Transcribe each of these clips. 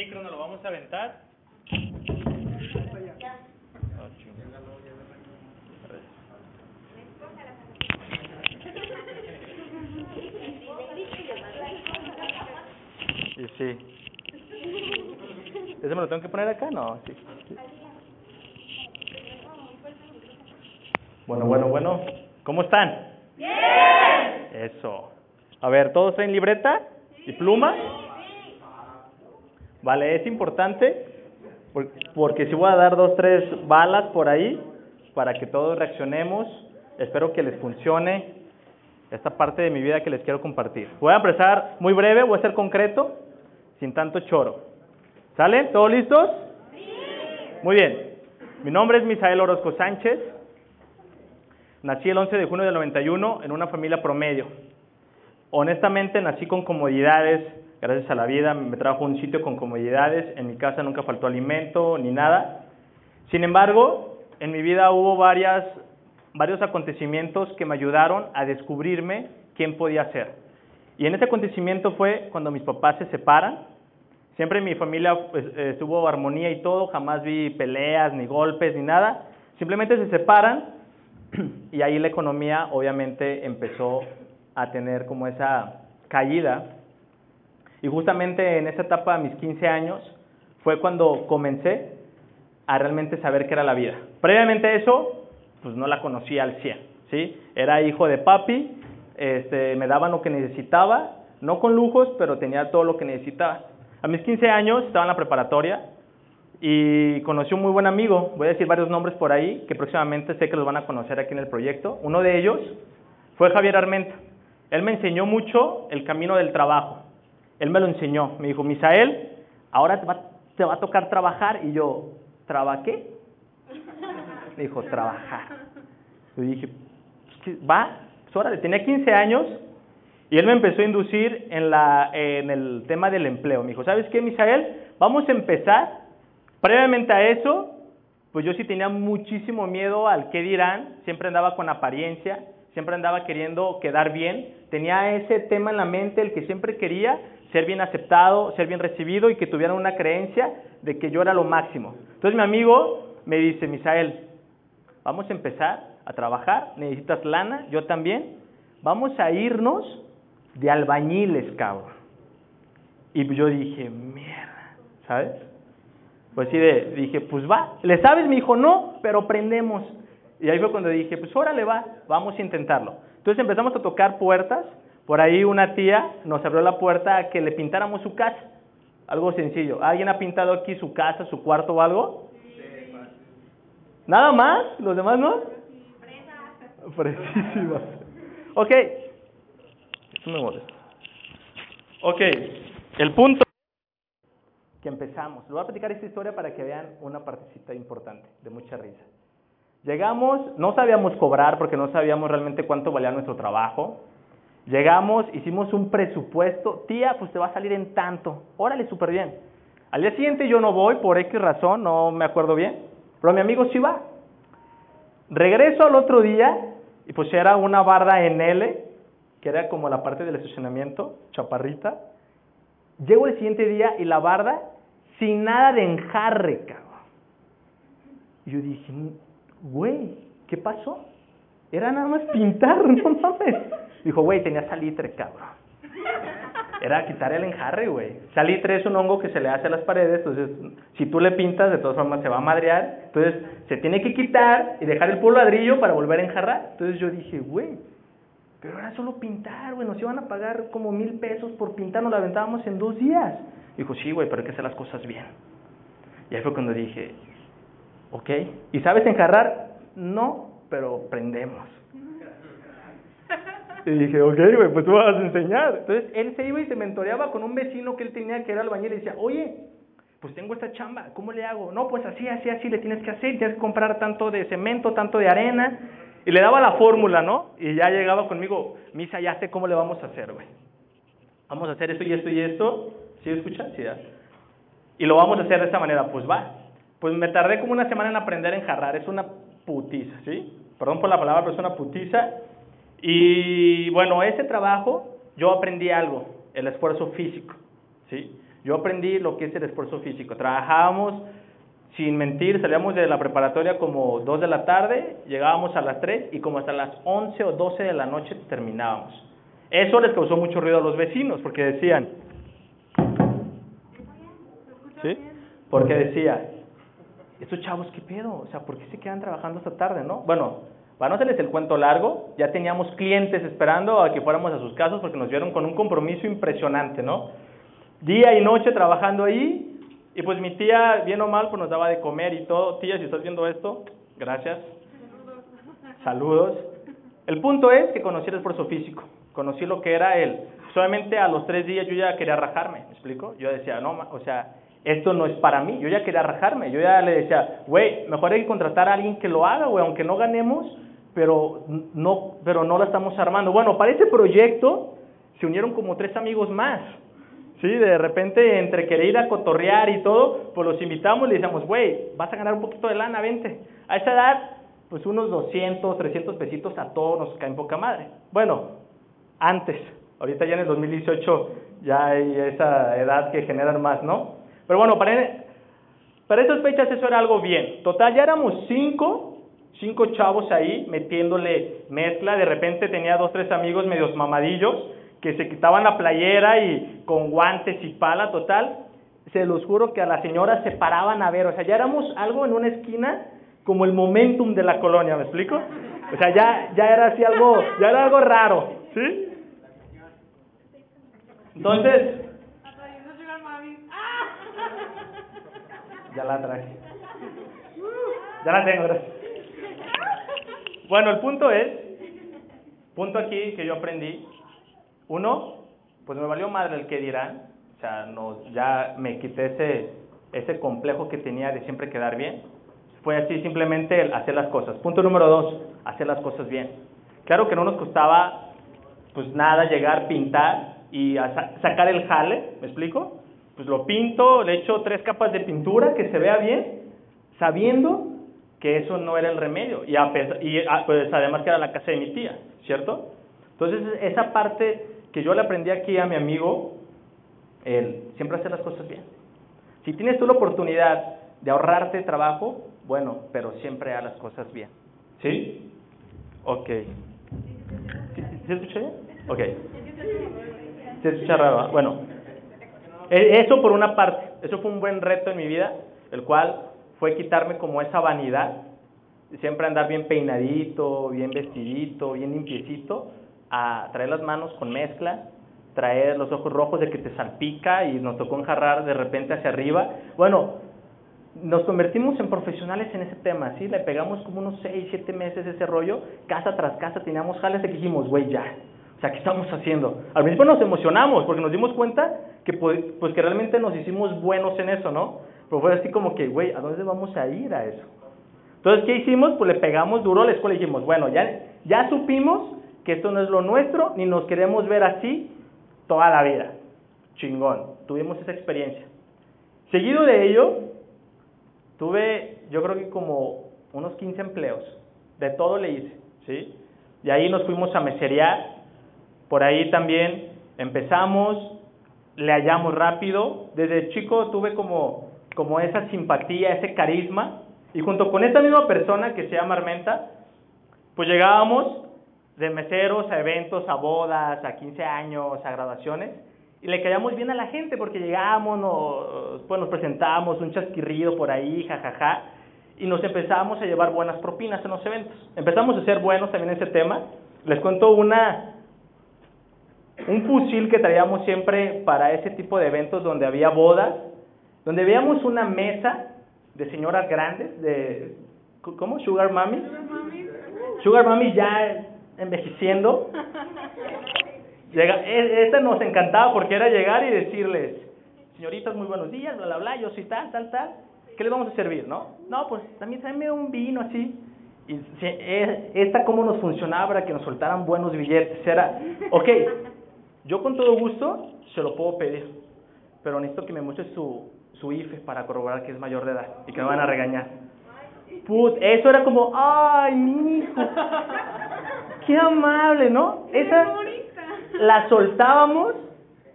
micro nos lo vamos a aventar. Y sí. ¿Ese me lo tengo que poner acá? No, sí. sí. Bueno, bueno, bueno. ¿Cómo están? Bien. Eso. A ver, ¿todos traen libreta y pluma? Vale, es importante por- porque si voy a dar dos, tres balas por ahí para que todos reaccionemos. Espero que les funcione esta parte de mi vida que les quiero compartir. Voy a empezar muy breve, voy a ser concreto, sin tanto choro. ¿Sale? ¿Todos listos? Muy bien. Mi nombre es Misael Orozco Sánchez. Nací el 11 de junio del 91 en una familia promedio. Honestamente nací con comodidades, gracias a la vida me trajo un sitio con comodidades, en mi casa nunca faltó alimento ni nada. Sin embargo, en mi vida hubo varias, varios acontecimientos que me ayudaron a descubrirme quién podía ser. Y en ese acontecimiento fue cuando mis papás se separan. Siempre en mi familia pues, estuvo armonía y todo, jamás vi peleas, ni golpes, ni nada. Simplemente se separan y ahí la economía obviamente empezó a tener como esa caída. Y justamente en esa etapa, a mis 15 años, fue cuando comencé a realmente saber qué era la vida. Previamente a eso, pues no la conocía al 100, ¿sí? Era hijo de papi, este, me daban lo que necesitaba, no con lujos, pero tenía todo lo que necesitaba. A mis 15 años estaba en la preparatoria y conocí un muy buen amigo, voy a decir varios nombres por ahí, que próximamente sé que los van a conocer aquí en el proyecto. Uno de ellos fue Javier Armenta. Él me enseñó mucho el camino del trabajo. Él me lo enseñó. Me dijo, Misael, ahora te va, te va a tocar trabajar. Y yo, ¿traba qué? Me dijo, trabajar. Yo dije, "Pues, ¿qué? va, pues órale, tenía 15 años y él me empezó a inducir en, la, en el tema del empleo. Me dijo, ¿sabes qué, Misael? Vamos a empezar. Previamente a eso, pues yo sí tenía muchísimo miedo al qué dirán, siempre andaba con apariencia, siempre andaba queriendo quedar bien, tenía ese tema en la mente, el que siempre quería ser bien aceptado, ser bien recibido y que tuvieran una creencia de que yo era lo máximo. Entonces mi amigo me dice, Misael, vamos a empezar a trabajar, necesitas lana, yo también, vamos a irnos de albañiles, cabrón. Y yo dije, mierda, ¿sabes? Pues sí, dije, pues va. ¿Le sabes? Me dijo, no, pero prendemos. Y ahí fue cuando dije, pues órale, va, vamos a intentarlo. Entonces empezamos a tocar puertas. Por ahí una tía nos abrió la puerta a que le pintáramos su casa. Algo sencillo. ¿Alguien ha pintado aquí su casa, su cuarto o algo? ¿Nada más? ¿Los demás no? Fresísimas. Ok. Esto me molesta. Ok. El punto que empezamos. Les voy a platicar esta historia para que vean una partecita importante, de mucha risa. Llegamos, no sabíamos cobrar porque no sabíamos realmente cuánto valía nuestro trabajo. Llegamos, hicimos un presupuesto. Tía, pues te va a salir en tanto. Órale, súper bien. Al día siguiente yo no voy por X razón, no me acuerdo bien. Pero mi amigo sí va. Regreso al otro día y pues era una barda en L, que era como la parte del estacionamiento, chaparrita. Llego el siguiente día y la barda sin nada de enjarre, cabrón. Y yo dije, güey, ¿qué pasó? Era nada más pintar, no mames. Dijo, güey, tenía salitre, cabrón. Era quitar el enjarre, güey. Salitre es un hongo que se le hace a las paredes, entonces si tú le pintas, de todas formas se va a madrear. Entonces se tiene que quitar y dejar el puro ladrillo para volver a enjarrar. Entonces yo dije, güey, pero era solo pintar, güey, nos iban a pagar como mil pesos por pintar, nos la aventábamos en dos días. Dijo, sí, güey, pero hay que hacer las cosas bien. Y ahí fue cuando dije, ok, ¿y sabes enjarrar? No, pero prendemos. Y dije, ok, güey, pues tú vas a enseñar. Entonces él se iba y se mentoreaba con un vecino que él tenía que era albañil y decía, oye, pues tengo esta chamba, ¿cómo le hago? No, pues así, así, así le tienes que hacer, tienes que comprar tanto de cemento, tanto de arena. Y le daba la fórmula, ¿no? Y ya llegaba conmigo, Misa, ya sé cómo le vamos a hacer, güey. Vamos a hacer esto y esto y esto. ¿Sí escuchas? Sí, ya. Y lo vamos a hacer de esta manera, pues va. Pues me tardé como una semana en aprender a enjarrar, es una putiza, ¿sí? Perdón por la palabra, pero es una putiza. Y bueno, ese trabajo yo aprendí algo, el esfuerzo físico, ¿sí? Yo aprendí lo que es el esfuerzo físico. Trabajábamos, sin mentir, salíamos de la preparatoria como 2 de la tarde, llegábamos a las 3 y como hasta las 11 o 12 de la noche terminábamos. Eso les causó mucho ruido a los vecinos porque decían, ¿sí? Porque decía, estos chavos, ¿qué pedo? O sea, ¿por qué se quedan trabajando hasta tarde, no? Bueno, para no hacerles el cuento largo, ya teníamos clientes esperando a que fuéramos a sus casas porque nos vieron con un compromiso impresionante, ¿no? Día y noche trabajando ahí, y pues mi tía, bien o mal, pues nos daba de comer y todo. Tía, si estás viendo esto, gracias. Saludos. El punto es que conocí el esfuerzo físico, conocí lo que era él. Solamente a los tres días yo ya quería rajarme, ¿me explico? Yo decía, no, o sea, esto no es para mí. Yo ya quería rajarme. Yo ya le decía, güey, mejor hay que contratar a alguien que lo haga, güey, aunque no ganemos, pero no, pero no la estamos armando. Bueno, para ese proyecto se unieron como tres amigos más. Sí, de repente entre querer ir a cotorrear y todo, pues los invitamos y le decíamos, güey, vas a ganar un poquito de lana, vente. A esa edad, pues unos 200, 300 pesitos a todos nos caen poca madre. Bueno, antes, ahorita ya en el 2018 ya hay esa edad que generan más, ¿no? Pero bueno, para, para esas fechas eso era algo bien. Total, ya éramos cinco, cinco chavos ahí metiéndole mezcla. De repente tenía dos, tres amigos medios mamadillos que se quitaban la playera y con guantes y pala, total. Se los juro que a las señoras se paraban a ver. O sea, ya éramos algo en una esquina como el momentum de la colonia, ¿me explico? O sea, ya, ya era así algo, ya era algo raro, ¿sí? Entonces, Ya la traje. Ya la tengo, gracias. Bueno, el punto es, punto aquí que yo aprendí, uno, pues me valió madre el que dirán, o sea, no, ya me quité ese, ese complejo que tenía de siempre quedar bien. Fue así simplemente el hacer las cosas. Punto número dos, hacer las cosas bien. Claro que no nos costaba pues nada llegar, pintar y sacar el jale, ¿me explico? Pues lo pinto, le echo tres capas de pintura que se vea bien, sabiendo que eso no era el remedio. Y, y pues además que era la casa de mi tía, ¿cierto? Entonces esa parte que yo le aprendí aquí a mi amigo, el siempre hacer las cosas bien. Si tienes tú la oportunidad de ahorrarte trabajo, bueno, pero siempre haz las cosas bien. ¿Sí? Ok. ¿Sí, ¿Sí escucha bien? Ok. ¿Se escucha raro? Bueno, eso por una parte, eso fue un buen reto en mi vida, el cual fue quitarme como esa vanidad, siempre andar bien peinadito, bien vestidito, bien limpiecito, a traer las manos con mezcla, traer los ojos rojos de que te salpica y nos tocó enjarrar de repente hacia arriba. Bueno, nos convertimos en profesionales en ese tema, ¿sí? Le pegamos como unos 6, 7 meses ese rollo, casa tras casa teníamos jales de que dijimos, güey, ya, o sea, ¿qué estamos haciendo? Al principio nos emocionamos porque nos dimos cuenta que pues, pues, que realmente nos hicimos buenos en eso, ¿no? Pero fue así como que, güey, ¿a dónde vamos a ir a eso? Entonces, ¿qué hicimos? Pues le pegamos duro a la escuela y dijimos, bueno, ya, ya supimos que esto no es lo nuestro, ni nos queremos ver así toda la vida. Chingón, tuvimos esa experiencia. Seguido de ello, tuve, yo creo que como unos 15 empleos. De todo le hice, ¿sí? Y ahí nos fuimos a meserear, por ahí también empezamos, le hallamos rápido. Desde chico tuve como, como esa simpatía, ese carisma. Y junto con esta misma persona que se llama Armenta, pues llegábamos de meseros a eventos, a bodas, a 15 años, a graduaciones, y le caíamos bien a la gente porque llegábamos, nos, pues nos presentábamos, un chasquirrido por ahí, jajaja, y nos empezábamos a llevar buenas propinas en los eventos. Empezamos a ser buenos también en ese tema. Les cuento una, un fusil que traíamos siempre para ese tipo de eventos donde había bodas, donde veíamos una mesa de señoras grandes, de, ¿cómo? Sugar Mami. Sugar Mami ya envejeciendo. Llega, e, esta nos encantaba porque era llegar y decirles, señoritas, muy buenos días, bla, bla, bla, yo soy tal, tal, tal, ¿qué les vamos a servir, no? No, pues también tráeme un vino así. Y e, esta cómo nos funcionaba para que nos soltaran buenos billetes. Era, ok, yo con todo gusto se lo puedo pedir, pero necesito que me muestre su, su IFE para corroborar que es mayor de edad y que me van a regañar. Put, eso era como, ay, mi hijo, qué amable, ¿no? Esa la soltábamos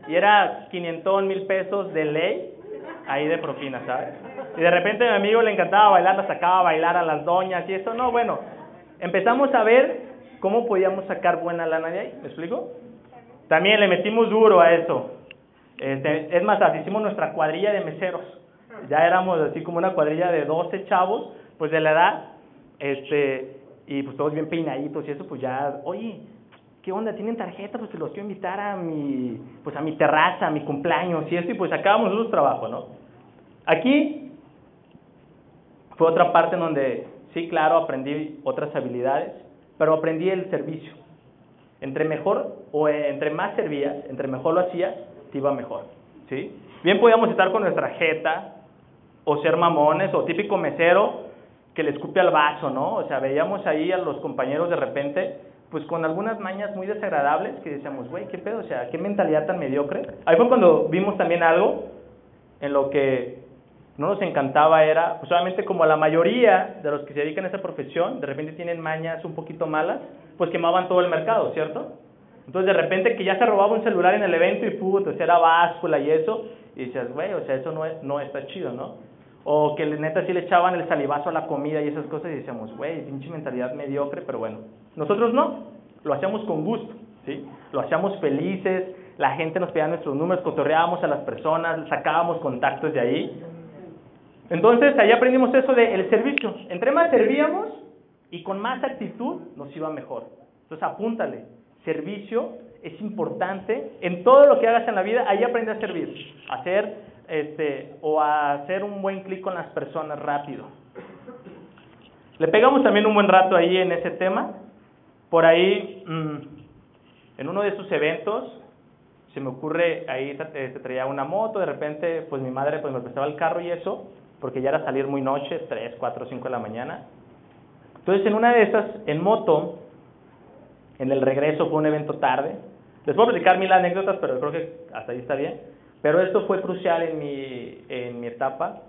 y era 500 mil pesos de ley ahí de propina, ¿sabes? Y de repente a mi amigo le encantaba bailar, la sacaba a bailar a las doñas y eso, no, bueno, empezamos a ver cómo podíamos sacar buena lana de ahí, ¿me explico? También le metimos duro a eso. Este, es más, hicimos nuestra cuadrilla de meseros. Ya éramos así como una cuadrilla de 12 chavos, pues de la edad, este, y pues todos bien peinaditos y eso, pues ya, oye, ¿qué onda? ¿Tienen tarjeta? Pues se los quiero invitar a mi, pues a mi terraza, a mi cumpleaños y eso, y pues sacábamos nosotros trabajo, ¿no? Aquí fue otra parte en donde, sí, claro, aprendí otras habilidades, pero aprendí el servicio. Entre mejor, o entre más servías, entre mejor lo hacías, te iba mejor, ¿sí? Bien podíamos estar con nuestra jeta, o ser mamones, o típico mesero que le escupe al vaso, ¿no? O sea, veíamos ahí a los compañeros de repente, pues con algunas mañas muy desagradables que decíamos, güey, ¿qué pedo? O sea, ¿qué mentalidad tan mediocre? Ahí fue cuando vimos también algo en lo que no nos encantaba era, pues obviamente como la mayoría de los que se dedican a esa profesión, de repente tienen mañas un poquito malas, pues quemaban todo el mercado, ¿cierto? Entonces de repente que ya se robaba un celular en el evento y puto, o sea, era báscula y eso, y decías, güey, o sea, eso no, es, no está chido, ¿no? O que neta sí le echaban el salivazo a la comida y esas cosas y decíamos, güey, pinche mentalidad mediocre, pero bueno. Nosotros no, lo hacíamos con gusto, ¿sí? Lo hacíamos felices, la gente nos pedía nuestros números, cotorreábamos a las personas, sacábamos contactos de ahí. Entonces ahí aprendimos eso del el servicio. Entre más servíamos y con más actitud nos iba mejor. Entonces apúntale, servicio es importante en todo lo que hagas en la vida, ahí aprende a servir, a hacer este, o a hacer un buen clic con las personas rápido. Le pegamos también un buen rato ahí en ese tema. Por ahí, mm, en uno de esos eventos, se me ocurre, ahí se traía una moto, de repente, pues mi madre pues me prestaba el carro y eso, porque ya era salir muy noche, 3, 4, 5 de la mañana. Entonces, en una de esas, en moto, en el regreso fue un evento tarde. Les puedo platicar mil anécdotas, pero creo que hasta ahí está bien. Pero esto fue crucial en mi, en mi etapa,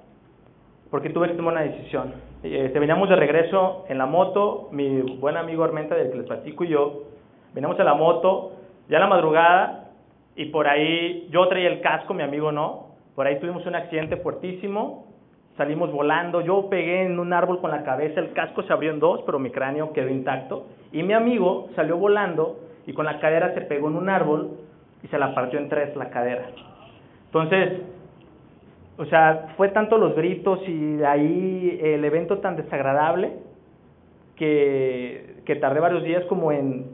porque tuve que tomar una decisión. Este, veníamos de regreso en la moto, mi buen amigo Armenta, del que les platico, y yo, veníamos en la moto, ya en la madrugada, y por ahí yo traía el casco, mi amigo no, por ahí tuvimos un accidente fuertísimo, salimos volando, yo pegué en un árbol con la cabeza, el casco se abrió en dos, pero mi cráneo quedó intacto, y mi amigo salió volando y con la cadera se pegó en un árbol y se la partió en tres la cadera. Entonces, o sea, fue tanto los gritos y ahí el evento tan desagradable que, que tardé varios días como en,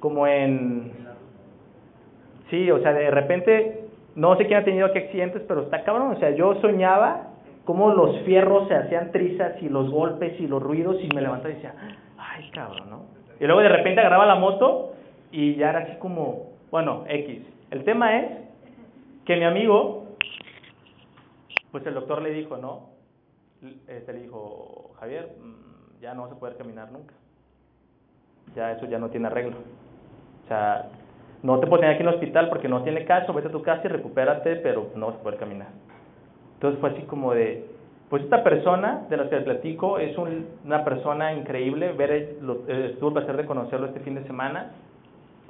como en, sí, o sea, de repente, no sé quién ha tenido aquí accidentes, pero está cabrón, o sea, yo soñaba cómo los fierros se hacían trizas y los golpes y los ruidos y me levantaba y decía, ay, cabrón, ¿no? Y luego de repente agarraba la moto y ya era así como, bueno, X. El tema es que mi amigo, pues el doctor le dijo, ¿no? Este le dijo, Javier, mm, ya no vas a poder caminar nunca. Ya eso ya no tiene arreglo. O sea, no te puedo tener aquí en el hospital porque no tiene caso, vete a tu casa y recupérate, pero no vas a poder caminar. Entonces fue así como de, pues esta persona de la que les platico es una persona increíble, ver, lo, tuve el placer de conocerlo este fin de semana.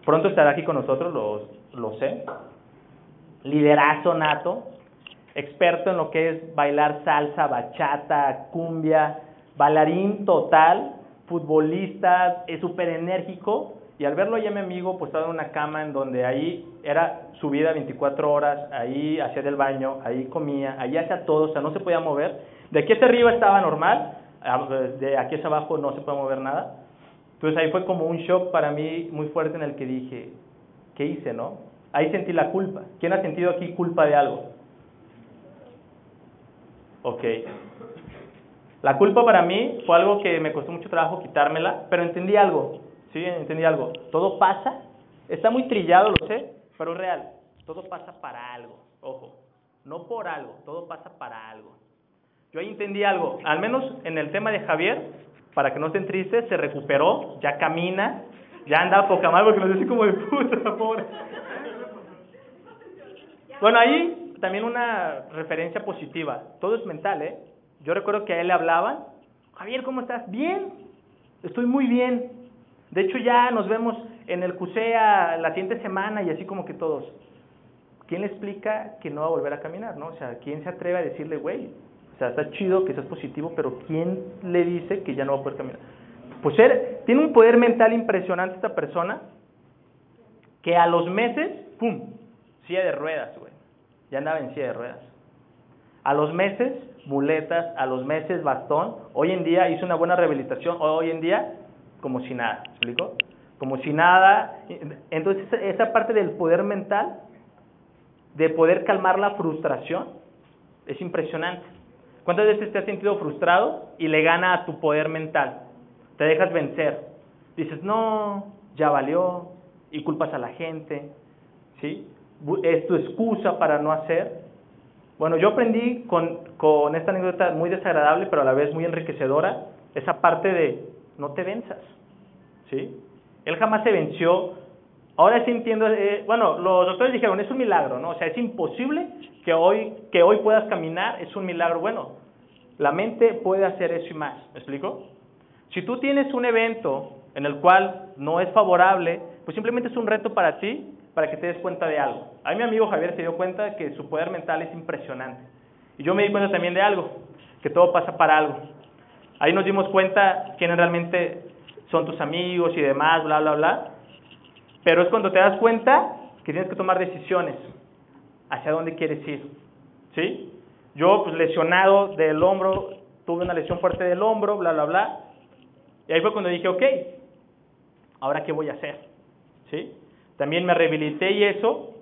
Pronto estará aquí con nosotros, lo, lo sé liderazo nato, experto en lo que es bailar salsa, bachata, cumbia, bailarín total, futbolista, es súper enérgico. Y al verlo ya mi amigo, pues estaba en una cama en donde ahí era su vida 24 horas, ahí hacía del baño, ahí comía, ahí hacía todo, o sea, no se podía mover. De aquí hacia arriba estaba normal, de aquí hacia abajo no se puede mover nada. Entonces ahí fue como un shock para mí muy fuerte en el que dije, ¿qué hice, no? Ahí sentí la culpa. ¿Quién ha sentido aquí culpa de algo? Ok. La culpa para mí fue algo que me costó mucho trabajo quitármela, pero entendí algo. Sí, entendí algo. Todo pasa. Está muy trillado, lo sé, pero es real. Todo pasa para algo. Ojo. No por algo. Todo pasa para algo. Yo ahí entendí algo. Al menos en el tema de Javier, para que no estén tristes, se recuperó, ya camina, ya anda poca mal porque nos dice como de puta, pobre. Bueno, ahí también una referencia positiva. Todo es mental, ¿eh? Yo recuerdo que a él le hablaban, Javier, ¿cómo estás? Bien, estoy muy bien. De hecho, ya nos vemos en el CUSEA la siguiente semana y así como que todos. ¿quién le explica que no va a volver a caminar, no? O sea, ¿quién se atreve a decirle, güey, o sea, está chido que seas positivo, pero ¿quién le dice que ya no va a poder caminar? Pues él tiene un poder mental impresionante esta persona, que a los meses, ¡pum!, silla de ruedas, güey. Ya andaba en silla de ruedas. A los meses, muletas, a los meses, bastón. Hoy en día hizo una buena rehabilitación, hoy en día, como si nada, ¿me explico? Como si nada. Entonces, esa parte del poder mental, de poder calmar la frustración, es impresionante. ¿Cuántas veces te has sentido frustrado y le gana a tu poder mental? Te dejas vencer. Dices, no, ya valió, y culpas a la gente, ¿sí? Es tu excusa para no hacer. Bueno, yo aprendí con, con esta anécdota muy desagradable, pero a la vez muy enriquecedora, esa parte de no te venzas, ¿sí? Él jamás se venció. Ahora sí entiendo, eh, bueno, los doctores dijeron, es un milagro, ¿no? O sea, es imposible que hoy, que hoy puedas caminar, es un milagro. Bueno, la mente puede hacer eso y más, ¿me explico? Si tú tienes un evento en el cual no es favorable, pues simplemente es un reto para ti, para que te des cuenta de algo. A mí mi amigo Javier se dio cuenta que su poder mental es impresionante. Y yo me di cuenta también de algo, que todo pasa para algo. Ahí nos dimos cuenta quiénes realmente son tus amigos y demás, bla, bla, bla. Pero es cuando te das cuenta que tienes que tomar decisiones hacia dónde quieres ir. ¿Sí? Yo, pues lesionado del hombro, tuve una lesión fuerte del hombro, bla, bla, bla. Y ahí fue cuando dije, ok, ¿ahora qué voy a hacer? ¿Sí? También me rehabilité y eso.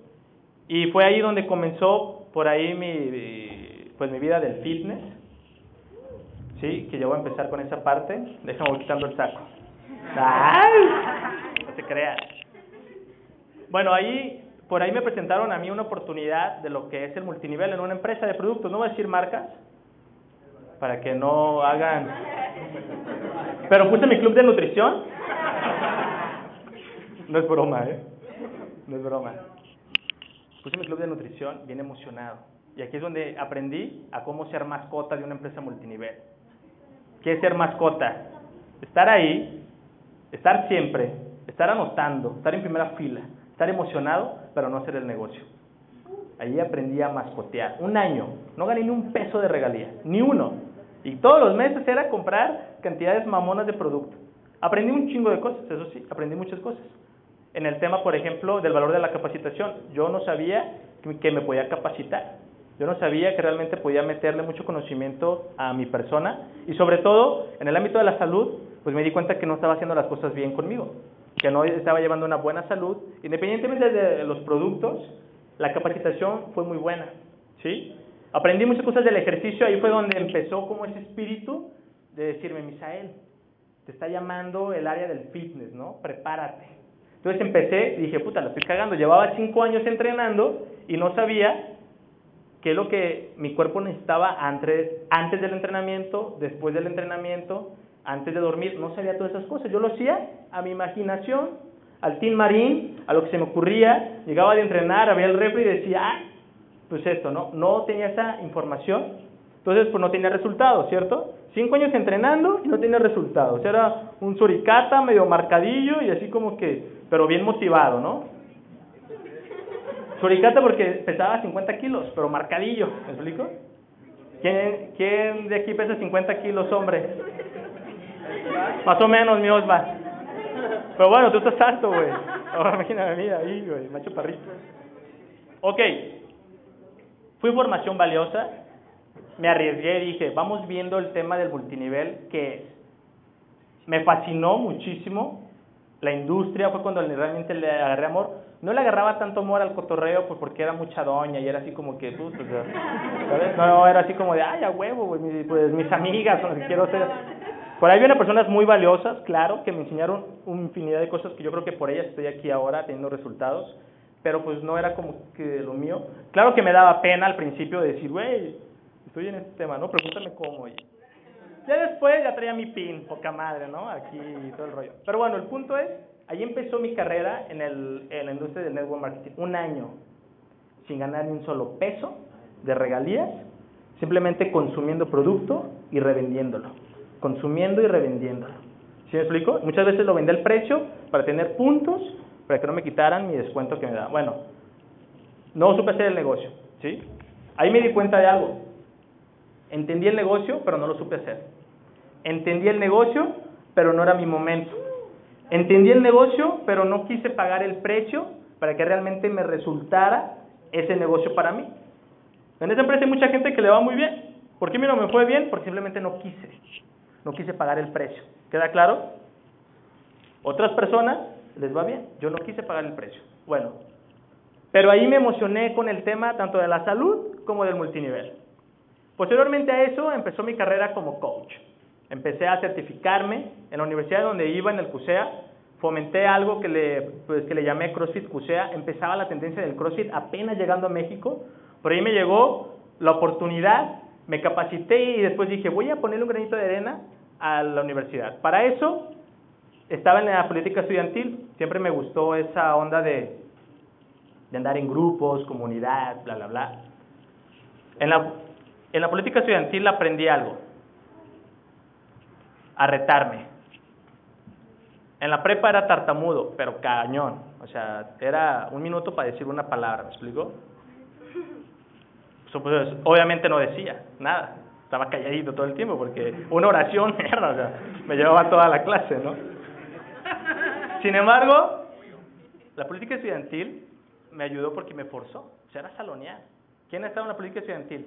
Y fue ahí donde comenzó por ahí mi, pues mi vida del fitness. ¿Sí? Que yo voy a empezar con esa parte. Déjame quitando el saco. No te creas. Bueno, ahí, por ahí me presentaron a mí una oportunidad de lo que es el multinivel en una empresa de productos. No voy a decir marcas, para que no hagan... Pero puse mi club de nutrición. No es broma, ¿eh? No es broma. Puse mi club de nutrición bien emocionado. Y aquí es donde aprendí a cómo ser mascota de una empresa multinivel. ¿Qué es ser mascota? Estar ahí, estar siempre, estar anotando, estar en primera fila, estar emocionado, pero no hacer el negocio. Allí aprendí a mascotear. Un año. No gané ni un peso de regalía. Ni uno. Y todos los meses era comprar cantidades mamonas de producto. Aprendí un chingo de cosas, eso sí, aprendí muchas cosas. En el tema, por ejemplo, del valor de la capacitación. Yo no sabía que me podía capacitar. Yo no sabía que realmente podía meterle mucho conocimiento a mi persona. Y sobre todo, en el ámbito de la salud, pues me di cuenta que no estaba haciendo las cosas bien conmigo. Que no estaba llevando una buena salud. Independientemente de los productos, la capacitación fue muy buena. ¿Sí? Aprendí muchas cosas del ejercicio, ahí fue donde empezó como ese espíritu de decirme, Misael, te está llamando el área del fitness, ¿no? Prepárate. Entonces empecé y dije, puta, la estoy cagando. Llevaba cinco años entrenando y no sabía qué es lo que mi cuerpo necesitaba antes, antes del entrenamiento, después del entrenamiento, antes de dormir. No sabía todas esas cosas. Yo lo hacía a mi imaginación, al team marín, a lo que se me ocurría. Llegaba de entrenar, había el refri y decía, ah, pues esto, ¿no? No tenía esa información, entonces pues no tenía resultados, ¿cierto? Cinco años entrenando y no tenía resultados. Era un suricata medio marcadillo y así como que, pero bien motivado, ¿no? Suricata porque pesaba 50 kilos, pero marcadillo, ¿me explico? ¿Quién, quién de aquí pesa 50 kilos, hombre? Más o menos, mi Osva. Pero bueno, tú estás alto, güey. Ahora imagínate a mí ahí, güey, macho parrito. Ok, fui formación valiosa, me arriesgué y dije, vamos viendo el tema del multinivel, que. Me fascinó muchísimo la industria, fue cuando realmente le agarré amor. No le agarraba tanto amor al cotorreo, pues porque era mucha doña y era así como que, pues, ¿sabes? No, era así como de, ay, a huevo, pues mis amigas las que quiero ser. Por ahí vienen personas muy valiosas, claro, que me enseñaron una infinidad de cosas que yo creo que por ellas estoy aquí ahora teniendo resultados pero pues no era como que lo mío. Claro que me daba pena al principio de decir, güey, estoy en este tema, ¿no? Pregúntame cómo. Y ya después ya traía mi pin, poca madre, ¿no? Aquí y todo el rollo. Pero bueno, el punto es, ahí empezó mi carrera en, el, en la industria del network marketing. Un año sin ganar ni un solo peso de regalías, simplemente consumiendo producto y revendiéndolo. Consumiendo y revendiéndolo. ¿Sí me explico? Muchas veces lo vendí al precio para tener puntos para que no me quitaran mi descuento que me da. Bueno, no supe hacer el negocio, ¿sí? Ahí me di cuenta de algo. Entendí el negocio, pero no lo supe hacer. Entendí el negocio, pero no era mi momento. Entendí el negocio, pero no quise pagar el precio para que realmente me resultara ese negocio para mí. En esa empresa hay mucha gente que le va muy bien. ¿Por qué a mí no me fue bien? Porque simplemente no quise. No quise pagar el precio. ¿Queda claro? Otras personas les va bien. Yo no quise pagar el precio. Bueno, pero ahí me emocioné con el tema tanto de la salud como del multinivel. Posteriormente a eso empezó mi carrera como coach. Empecé a certificarme en la universidad donde iba, en el CUSEA. Fomenté algo que le, pues, que le llamé CrossFit CUSEA. Empezaba la tendencia del CrossFit apenas llegando a México. Por ahí me llegó la oportunidad, me capacité y después dije, voy a ponerle un granito de arena a la universidad. Para eso estaba en la política estudiantil. Siempre me gustó esa onda de, de andar en grupos, comunidad, bla, bla, bla. En la, en la política estudiantil aprendí algo a retarme. En la prepa era tartamudo, pero cañón. O sea, era un minuto para decir una palabra, ¿me explico? Pues, obviamente no decía nada. Estaba calladito todo el tiempo porque una oración, mierda, o sea, me llevaba toda la clase, ¿no? Sin embargo, la política estudiantil me ayudó porque me forzó. O sea, era salonear. ¿Quién ha estado en la política estudiantil?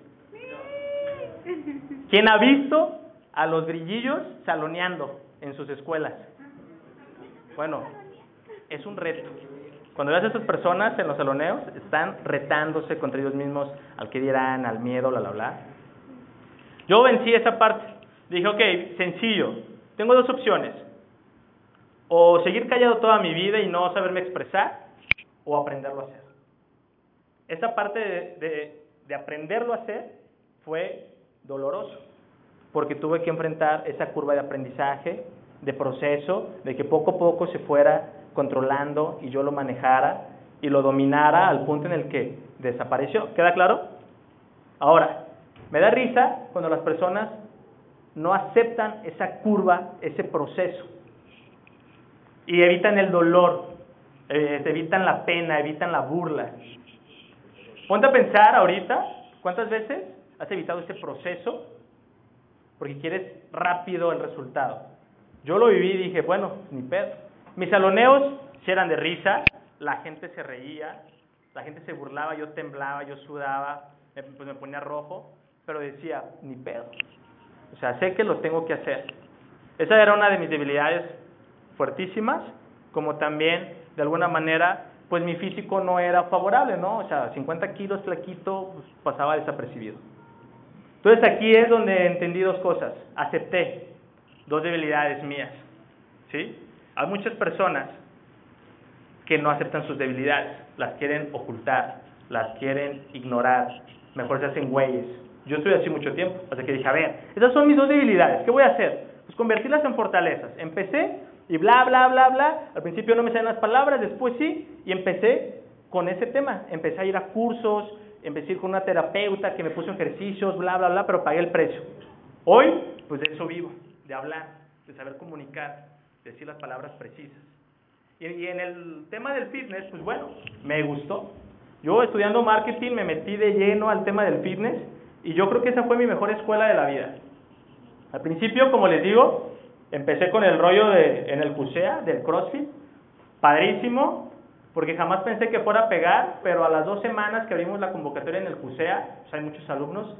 ¿Quién ha visto a los grillillos saloneando en sus escuelas. Bueno, es un reto. Cuando ves a esas personas en los saloneos, están retándose contra ellos mismos al que dirán, al miedo, bla, bla, bla. Yo vencí esa parte. Dije, ok, sencillo. Tengo dos opciones. O seguir callado toda mi vida y no saberme expresar, o aprenderlo a hacer. Esa parte de, de aprenderlo a hacer fue doloroso porque tuve que enfrentar esa curva de aprendizaje, de proceso, de que poco a poco se fuera controlando y yo lo manejara y lo dominara al punto en el que desapareció. ¿Queda claro? Ahora, me da risa cuando las personas no aceptan esa curva, ese proceso, y evitan el dolor, eh, evitan la pena, evitan la burla. Ponte a pensar ahorita, ¿cuántas veces has evitado ese proceso porque quieres rápido el resultado. Yo lo viví y dije, bueno, ni pedo. Mis saloneos si eran de risa, la gente se reía, la gente se burlaba, yo temblaba, yo sudaba, pues me ponía rojo, pero decía, ni pedo. O sea, sé que lo tengo que hacer. Esa era una de mis debilidades fuertísimas, como también, de alguna manera, pues mi físico no era favorable, ¿no? O sea, 50 kilos flaquito, pues pasaba desapercibido. Entonces aquí es donde entendí dos cosas. Acepté dos debilidades mías. ¿Sí? Hay muchas personas que no aceptan sus debilidades, las quieren ocultar, las quieren ignorar, mejor se hacen güeyes. Yo estuve así mucho tiempo, hasta que dije, a ver, esas son mis dos debilidades, ¿qué voy a hacer? Pues convertirlas en fortalezas. Empecé y bla, bla, bla, bla. Al principio no me salen las palabras, después sí, y empecé con ese tema. Empecé a ir a cursos, empecé a ir con una terapeuta que me puso ejercicios, bla, bla, bla, pero pagué el precio. Hoy, pues de eso vivo, de hablar, de saber comunicar, de decir las palabras precisas. Y, en el tema del fitness, pues bueno, me gustó. Yo estudiando marketing me metí de lleno al tema del fitness y yo creo que esa fue mi mejor escuela de la vida. Al principio, como les digo, empecé con el rollo de, en el CUSEA, del CrossFit, padrísimo, porque jamás pensé que fuera a pegar, pero a las dos semanas que abrimos la convocatoria en el CUSEA, pues hay muchos alumnos,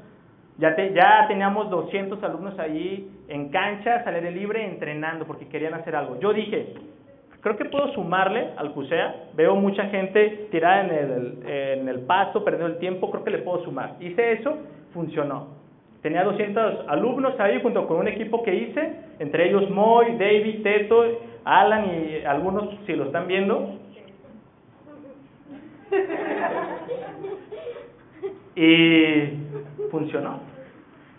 ya, ya teníamos 200 alumnos ahí en cancha, al aire libre, entrenando, porque querían hacer algo. Yo dije, creo que puedo sumarle al CUSEA, veo mucha gente tirada en el, en el pasto, perdiendo el tiempo, creo que le puedo sumar. Hice eso, funcionó. Tenía 200 alumnos ahí junto con un equipo que hice, entre ellos Moy, David, Teto, Alan y algunos si lo están viendo. y funcionó.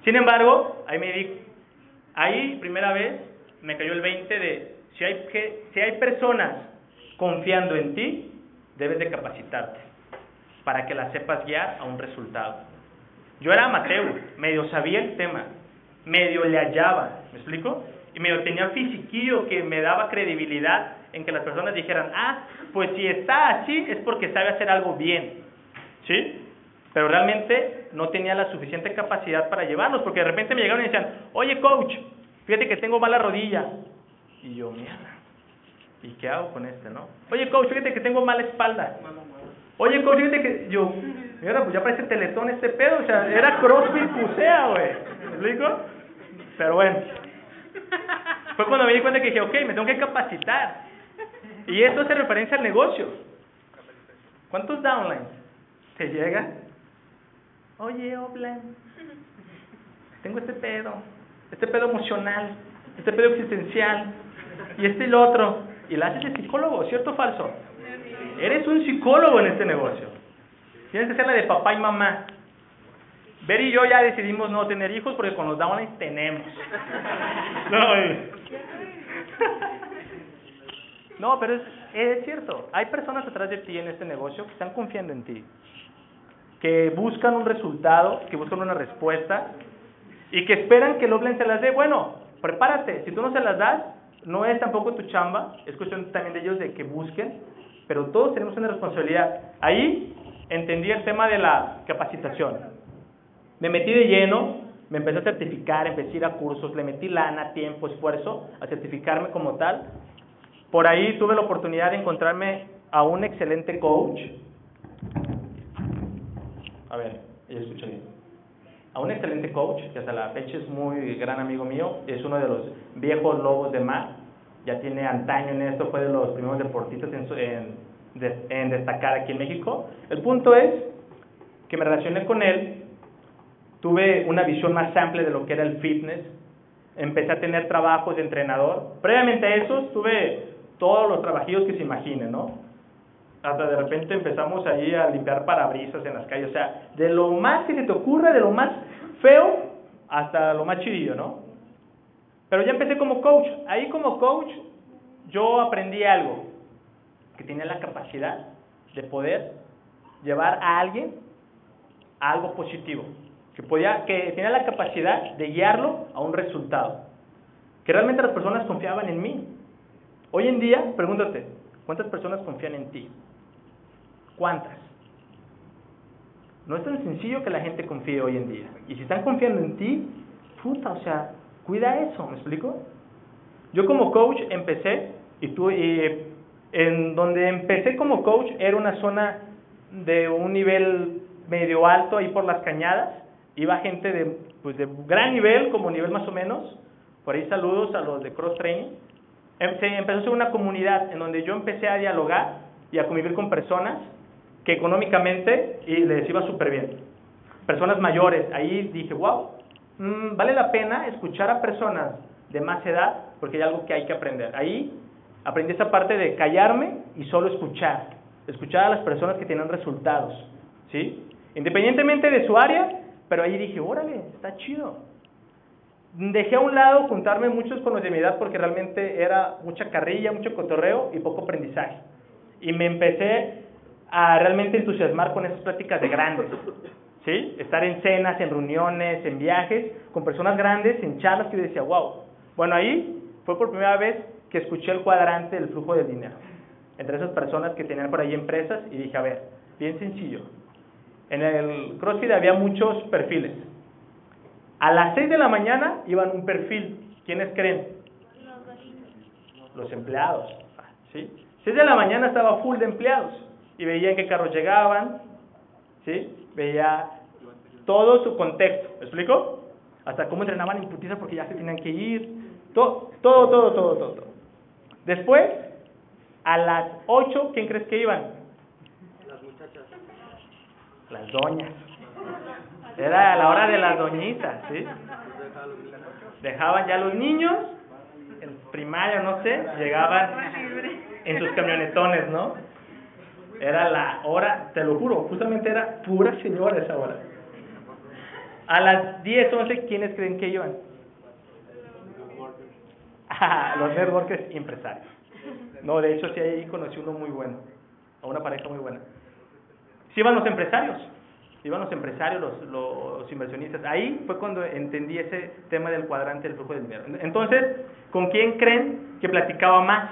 Sin embargo, ahí me di, ahí primera vez me cayó el 20 de si hay que si hay personas confiando en ti, debes de capacitarte para que las sepas guiar a un resultado. Yo era amateur, medio sabía el tema, medio le hallaba, ¿me explico? Y medio tenía fisiquillo que me daba credibilidad en que las personas dijeran, ah, pues si está así es porque sabe hacer algo bien. ¿Sí? Pero realmente no tenía la suficiente capacidad para llevarnos, porque de repente me llegaron y decían, oye coach, fíjate que tengo mala rodilla. Y yo, mierda, ¿y qué hago con este, no? Oye coach, fíjate que tengo mala espalda. Oye coach, fíjate que yo, mierda, pues ya parece teletón este pedo, o sea, era crossfit pusea, güey. ¿Me explico? Pero bueno. Fue cuando me di cuenta que dije, ok, me tengo que capacitar. Y esto hace referencia al negocio. ¿Cuántos downlines te llegan? Oye, Oblan, tengo este pedo, este pedo emocional, este pedo existencial, y este y el otro. Y la haces de psicólogo, ¿cierto o falso? Eres un psicólogo en este negocio. Tienes que ser la de papá y mamá. Ver y yo ya decidimos no tener hijos porque con los downlines tenemos. No, no pero es, es cierto. Hay personas atrás de ti en este negocio que están confiando en ti. Que buscan un resultado, que buscan una respuesta y que esperan que el Oblen se las dé. Bueno, prepárate. Si tú no se las das, no es tampoco tu chamba. Es cuestión también de ellos de que busquen. Pero todos tenemos una responsabilidad. Ahí entendí el tema de la capacitación. Me metí de lleno, me empecé a certificar, empecé a ir cursos, le metí lana, tiempo, esfuerzo a certificarme como tal. Por ahí tuve la oportunidad de encontrarme a un excelente coach. A ver, ella escucha bien. A un excelente coach, que hasta la fecha es muy gran amigo mío, es uno de los viejos lobos de mar, ya tiene antaño en esto, fue de los primeros deportistas en, en destacar aquí en México. El punto es que me relacioné con él tuve una visión más amplia de lo que era el fitness, empecé a tener trabajos de entrenador. Previamente a eso tuve todos los trabajillos que se imaginen, ¿no? Hasta de repente empezamos ahí a limpiar parabrisas en las calles, o sea, de lo más que se te ocurra, de lo más feo hasta lo más chidillo, ¿no? Pero ya empecé como coach. Ahí como coach yo aprendí algo, que tenía la capacidad de poder llevar a alguien a algo positivo que, podía, que tenía la capacidad de guiarlo a un resultado, que realmente las personas confiaban en mí. Hoy en día, pregúntate, ¿cuántas personas confían en ti? ¿Cuántas? No es tan sencillo que la gente confíe hoy en día. Y si están confiando en ti, puta, o sea, cuida eso, ¿me explico? Yo como coach empecé, y tú, y en donde empecé como coach era una zona de un nivel medio alto ahí por las cañadas, iba gente de, pues de gran nivel, como nivel más o menos, por ahí saludos a los de Cross Training. Em, empezó a ser una comunidad en donde yo empecé a dialogar y a convivir con personas que económicamente y les iba súper bien. Personas mayores, ahí dije, wow, mm, vale la pena escuchar a personas de más edad porque hay algo que hay que aprender. Ahí aprendí esa parte de callarme y solo escuchar, escuchar a las personas que tienen resultados, ¿sí? Independientemente de su área, pero ahí dije, órale, está chido. Dejé a un lado juntarme muchos con de mi edad porque realmente era mucha carrilla, mucho cotorreo y poco aprendizaje. Y me empecé a realmente entusiasmar con esas pláticas de grandes. ¿Sí? Estar en cenas, en reuniones, en viajes, con personas grandes, en charlas que yo decía, wow. Bueno, ahí fue por primera vez que escuché el cuadrante del flujo de dinero. Entre esas personas que tenían por ahí empresas y dije, a ver, bien sencillo, en el CrossFit había muchos perfiles. A las 6 de la mañana iban un perfil. ¿Quiénes creen? Los empleados. ¿Sí? 6 de la mañana estaba full de empleados y veía en qué carros llegaban, ¿sí? Veía todo su contexto, ¿me explico? Hasta cómo entrenaban en putiza porque ya se tenían que ir, todo, todo, todo, todo, todo. Después, a las 8, ¿quién crees que iban? las doñas. Era la hora de las doñitas, ¿sí? Dejaban ya los niños, en primaria, no sé, llegaban en sus camionetones, ¿no? Era la hora, te lo juro, justamente era pura señora esa hora. A las 10, 11, ¿quiénes creen que iban? los networkers y empresarios. No, de hecho, sí, ahí conocí uno muy bueno, a una pareja muy buena. Sí iban los empresarios, iban los empresarios, los, los inversionistas. Ahí fue cuando entendí ese tema del cuadrante del flujo del dinero. Entonces, ¿con quién creen que platicaba más?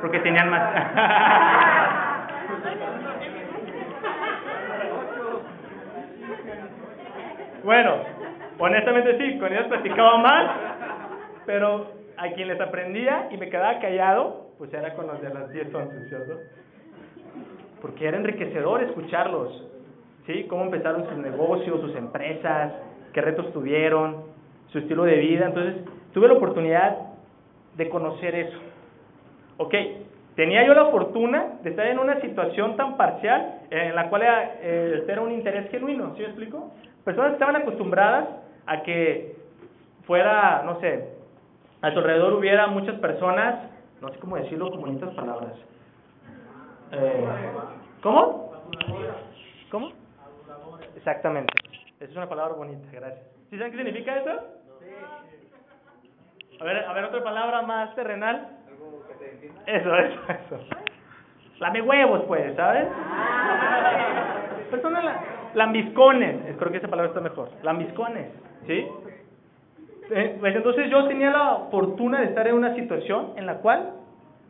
Porque tenían más. bueno, honestamente sí, con ellos platicaba más pero a quien les aprendía y me quedaba callado, pues era con los de las 10 once, ¿cierto? Porque era enriquecedor escucharlos, ¿sí? Cómo empezaron sus negocios, sus empresas, qué retos tuvieron, su estilo de vida. Entonces, tuve la oportunidad de conocer eso. Ok, tenía yo la fortuna de estar en una situación tan parcial en la cual era, eh, era un interés genuino, ¿sí me explico? Personas estaban acostumbradas a que fuera, no sé, a su alrededor hubiera muchas personas, no sé cómo decirlo con bonitas palabras. Eh, ¿Cómo? ¿Cómo? Exactamente. Esa es una palabra bonita, gracias. ¿Sí saben qué significa eso? A ver, a ver, otra palabra más terrenal. Eso, eso, eso. Lame huevos, pues, ¿sabes? Personas lambiscones, creo que esa palabra está mejor. Lambiscones, ¿sí? Eh, pues entonces yo tenía la fortuna de estar en una situación en la cual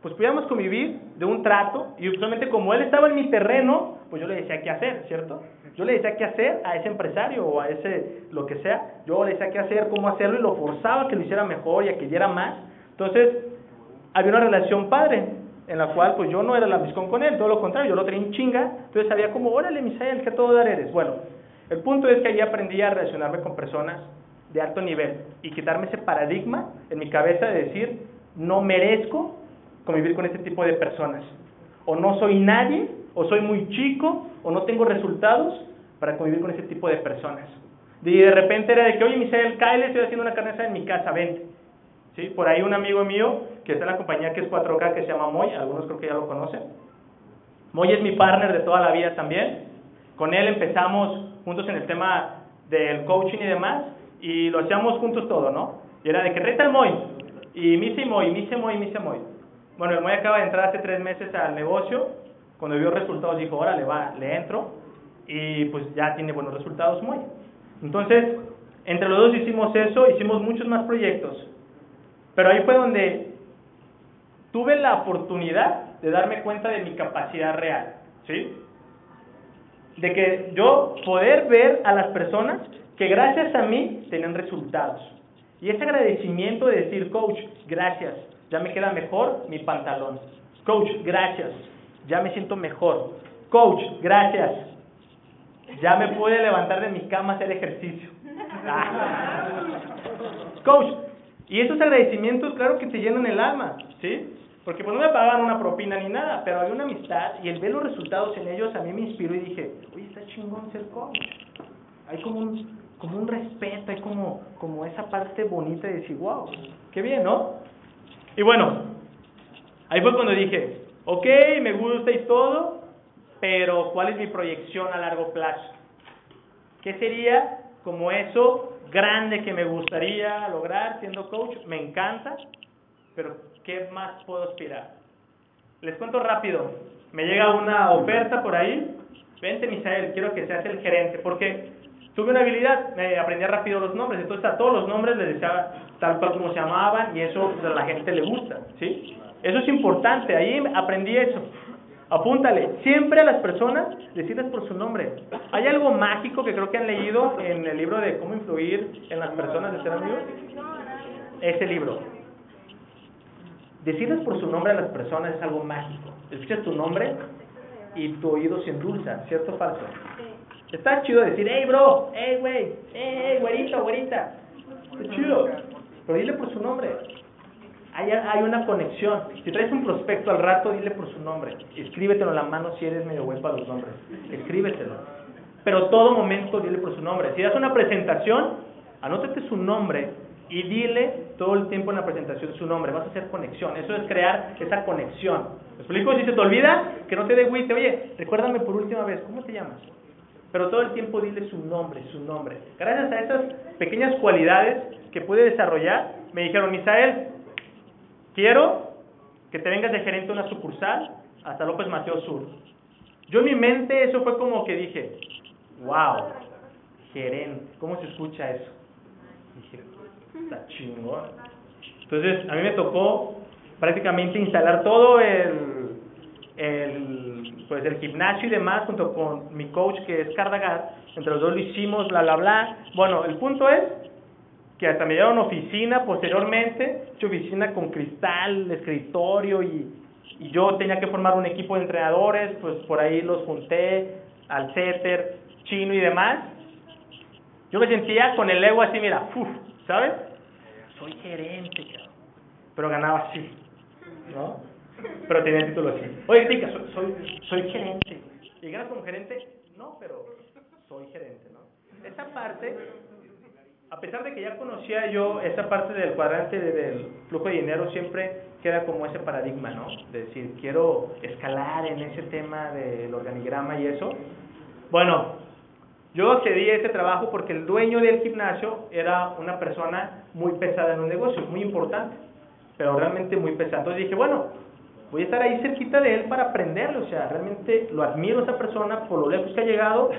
pues pudiéramos convivir de un trato y usualmente como él estaba en mi terreno, pues yo le decía qué hacer, ¿cierto? Yo le decía qué hacer a ese empresario o a ese lo que sea, yo le decía qué hacer, cómo hacerlo y lo forzaba a que lo hiciera mejor y a que diera más. Entonces, había una relación padre en la cual pues yo no era la miscón con él, todo lo contrario, yo lo tenía en chinga, entonces sabía como, órale, Misael, que todo dar eres. Bueno, el punto es que allí aprendí a relacionarme con personas de alto nivel y quitarme ese paradigma en mi cabeza de decir, no merezco convivir con este tipo de personas. O no soy nadie, o soy muy chico, o no tengo resultados para convivir con ese tipo de personas. Y de repente era de que, oye, Misael, Kyle, estoy haciendo una carneza en mi casa, vente. ¿Sí? Por ahí un amigo mío que está en la compañía que es 4K, que se llama Moy, algunos creo que ya lo conocen. Moy es mi partner de toda la vida también. Con él empezamos juntos en el tema del coaching y demás, y lo hacíamos juntos todo, ¿no? Y era de que reta el Moy, y Mise Moy, Mise Moy, Mise Moy. Bueno, el Moy acaba de entrar hace tres meses al negocio, cuando vio resultados dijo, órale, va, le entro, y pues ya tiene buenos resultados Moy. Entonces, entre los dos hicimos eso, hicimos muchos más proyectos. Pero ahí fue donde tuve la oportunidad de darme cuenta de mi capacidad real, ¿sí? De que yo poder ver a las personas que gracias a mí tenían resultados. Y ese agradecimiento de decir, coach, gracias, ya me queda mejor mi pantalón. Coach, gracias, ya me siento mejor. Coach, gracias, ya me pude levantar de mi cama a hacer ejercicio. Coach, y esos agradecimientos, claro que te llenan el alma, ¿sí? Porque pues no me pagaban una propina ni nada, pero había una amistad y el ver los resultados en ellos a mí me inspiró y dije, oye, está chingón ser coach. Hay como un, como un respeto, hay como, como esa parte bonita de decir, wow, qué bien, ¿no? Y bueno, ahí fue cuando dije, ok, me gusta y todo, pero ¿cuál es mi proyección a largo plazo? ¿Qué sería como eso grande que me gustaría lograr siendo coach? Me encanta, pero ¿qué más puedo aspirar? Les cuento rápido, me llega una oferta por ahí, vente Misael, quiero que seas el gerente, porque tuve una habilidad, me aprendía rápido los nombres, entonces a todos los nombres les decía tal cual como se llamaban y eso a la gente le gusta, ¿sí? Eso es importante, ahí aprendí eso. Apúntale, siempre a las personas decirles por su nombre. Hay algo mágico que creo que han leído en el libro de cómo influir en las personas de ser amigos. Ese libro. Decirles por su nombre a las personas es algo mágico. Escuchas tu nombre y tu oído se endulza, ¿cierto o falso? Está chido decir, hey bro, hey güey, hey güerita, güerita. Es chido. Pero dile por su nombre. Hay, hay una conexión. Si traes un prospecto al rato, dile por su nombre. Escríbetelo en la mano si eres medio güey para los nombres. Escríbetelo. Pero todo momento dile por su nombre. Si das una presentación, anótate su nombre y dile todo el tiempo en la presentación su nombre. Vas a hacer conexión. Eso es crear esa conexión. ¿Me explico? Si se te olvida, que no te dé güey, oye, recuérdame por última vez, ¿cómo te llamas? Pero todo el tiempo dile su nombre, su nombre. Gracias a esas pequeñas cualidades que pude desarrollar, me dijeron, Misael, quiero que te vengas de gerente a una sucursal hasta López Mateo Sur. Yo en mi mente eso fue como que dije, wow, gerente, ¿cómo se escucha eso? Dije, está chingón. Entonces, a mí me tocó prácticamente instalar todo el, el pues el gimnasio y demás, junto con mi coach que es Cardagar, entre los dos lo hicimos, bla, bla, bla. Bueno, el punto es que hasta me dieron oficina posteriormente, hecho oficina con cristal, escritorio y, y yo tenía que formar un equipo de entrenadores, pues por ahí los junté, al CETER, chino y demás. Yo me sentía con el ego así, mira, uf, ¿sabes? Soy gerente, pero ganaba así, ¿no? Pero tenía el título así. Oye, tica, soy, soy, gerente. ¿Y ganas como gerente? No, pero soy gerente, ¿no? Esa parte, a pesar de que ya conocía yo esa parte del cuadrante del flujo de dinero, siempre queda como ese paradigma, ¿no? De decir, quiero escalar en ese tema del organigrama y eso. Bueno, yo accedí a ese trabajo porque el dueño del gimnasio era una persona muy pesada en un negocio, muy importante, pero realmente muy pesada. Entonces dije, bueno, voy a estar ahí cerquita de él para aprenderlo, o sea, realmente lo admiro a esa persona por lo lejos que ha llegado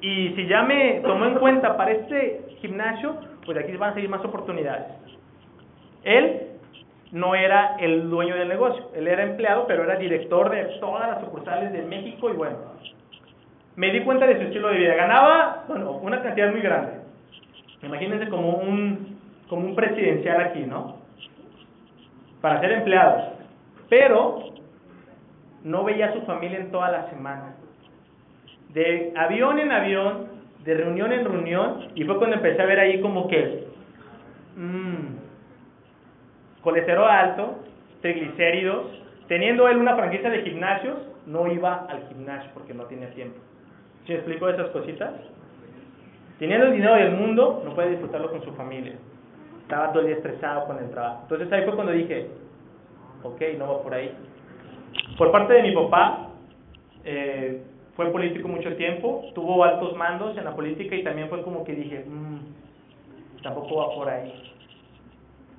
y si ya me tomó en cuenta para este gimnasio, pues aquí van a seguir más oportunidades. Él no era el dueño del negocio, él era empleado, pero era director de todas las sucursales de México y bueno, me di cuenta de su estilo de vida. Ganaba, bueno, una cantidad muy grande. Imagínense como un, como un presidencial aquí, ¿no? Para ser empleado. Pero no veía a su familia en toda la semana. De avión en avión, de reunión en reunión, y fue cuando empecé a ver ahí como que, mmm, colesterol alto, triglicéridos, teniendo él una franquicia de gimnasios, no iba al gimnasio porque no tenía tiempo. ¿Sí explico esas cositas? Teniendo el dinero del mundo, no puede disfrutarlo con su familia. Estaba todo el día estresado con el trabajo. Entonces ahí fue cuando dije, ok, no va por ahí. Por parte de mi papá, eh, fue político mucho tiempo, tuvo altos mandos en la política y también fue como que dije, mmm, tampoco va por ahí.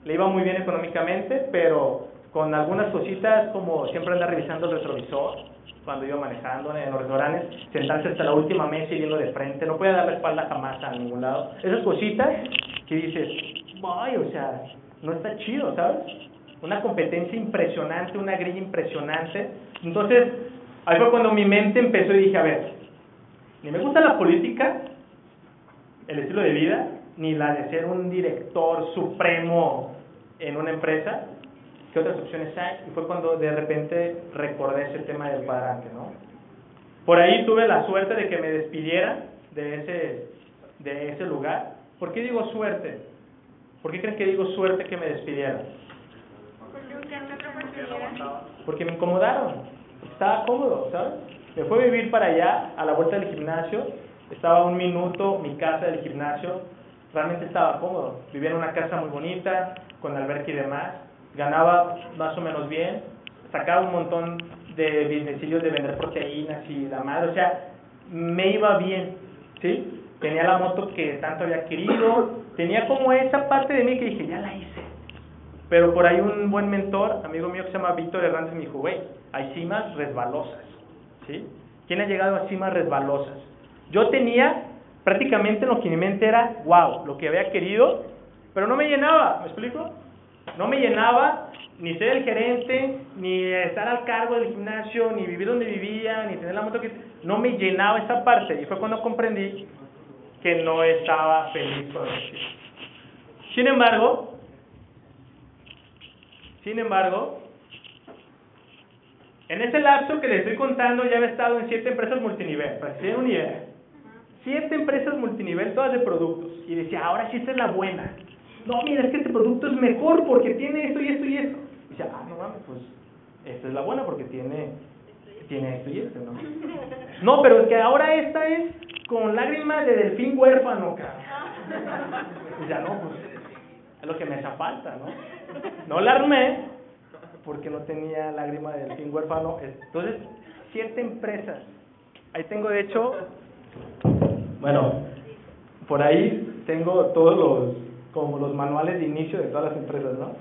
Le iba muy bien económicamente, pero con algunas cositas como siempre anda revisando el retrovisor cuando iba manejando en los restaurantes, sentarse hasta la última mesa y viendo de frente, no puede dar la espalda jamás a ningún lado. Esas cositas que dices, ay, o sea, no está chido, ¿sabes? Una competencia impresionante, una grilla impresionante. Entonces, ahí fue cuando mi mente empezó y dije, a ver, ni me gusta la política, el estilo de vida, ni la de ser un director supremo en una empresa, ¿qué otras opciones hay? Y fue cuando de repente recordé ese tema del cuadrante, ¿no? Por ahí tuve la suerte de que me despidiera de ese, de ese lugar. ¿Por qué digo suerte? ¿Por qué creen que digo suerte que me despidiera? Porque me incomodaron. Estaba cómodo, ¿sabes? Me fue a vivir para allá, a la vuelta del gimnasio. Estaba un minuto mi casa del gimnasio. Realmente estaba cómodo. Vivía en una casa muy bonita, con alberca y demás ganaba más o menos bien, sacaba un montón de businessillos de vender proteínas y la madre, o sea, me iba bien, ¿sí? Tenía la moto que tanto había querido, tenía como esa parte de mí que dije, ya la hice. Pero por ahí un buen mentor, amigo mío que se llama Víctor Hernández, me dijo, güey, hay cimas resbalosas, ¿sí? ¿Quién ha llegado a cimas resbalosas? Yo tenía, prácticamente lo que mi mente era, wow, lo que había querido, pero no me llenaba, ¿me explico? No me llenaba ni ser el gerente, ni estar al cargo del gimnasio, ni vivir donde vivía, ni tener la moto que... No me llenaba esa parte y fue cuando comprendí que no estaba feliz con eso. Sin embargo, sin embargo, en ese lapso que les estoy contando ya había estado en siete empresas multinivel, para que se den una idea. Siete empresas multinivel, todas de productos. Y decía, ahora sí esta es la buena no, mira, es que este producto es mejor porque tiene esto y esto y esto. Y dice, ah, no mames, pues esta es la buena porque tiene, tiene esto y esto, ¿no? No, pero es que ahora esta es con lágrimas de delfín huérfano, cara. Y ya no, pues es lo que me hace falta, ¿no? No la armé porque no tenía lágrima de delfín huérfano. Entonces, siete empresas. Ahí tengo, de hecho, bueno, por ahí tengo todos los como los manuales de inicio de todas las empresas, ¿no?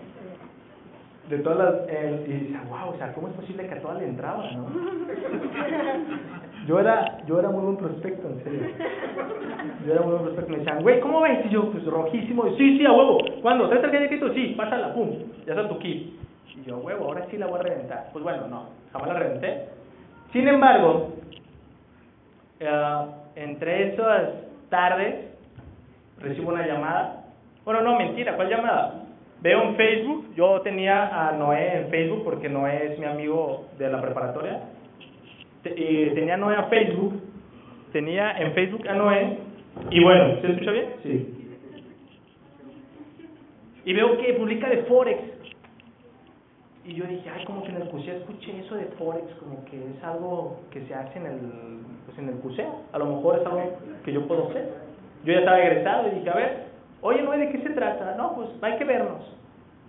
De todas las... Eh, y wow, o sea, ¿cómo es posible que a todas le entraba, no? Yo era, yo era muy buen prospecto, en serio. Yo era muy buen prospecto. Me decían, güey, ¿cómo ves? Y yo, pues rojísimo. sí, sí, a huevo. ¿Cuándo? ¿Traes el de crédito? Sí, pásala, pum. Ya está tu key. Y yo, huevo, ahora sí la voy a reventar. Pues bueno, no, jamás la reventé. Sin embargo, eh, entre esas tardes recibo una llamada. Bueno, no, mentira, ¿cuál llamada? Veo en Facebook, yo tenía a Noé en Facebook porque Noé es mi amigo de la preparatoria. Y tenía a Noé a Facebook, tenía en Facebook a Noé, y bueno, ¿se escucha bien? Sí. Y veo que publica de Forex. Y yo dije, ay, como que en el CUSEA escuché eso de Forex, como que es algo que se hace en el, pues en el CUSEA. A lo mejor es algo que yo puedo hacer. Yo ya estaba egresado y dije, a ver, oye, no, ¿de qué se trata? No, pues hay que vernos.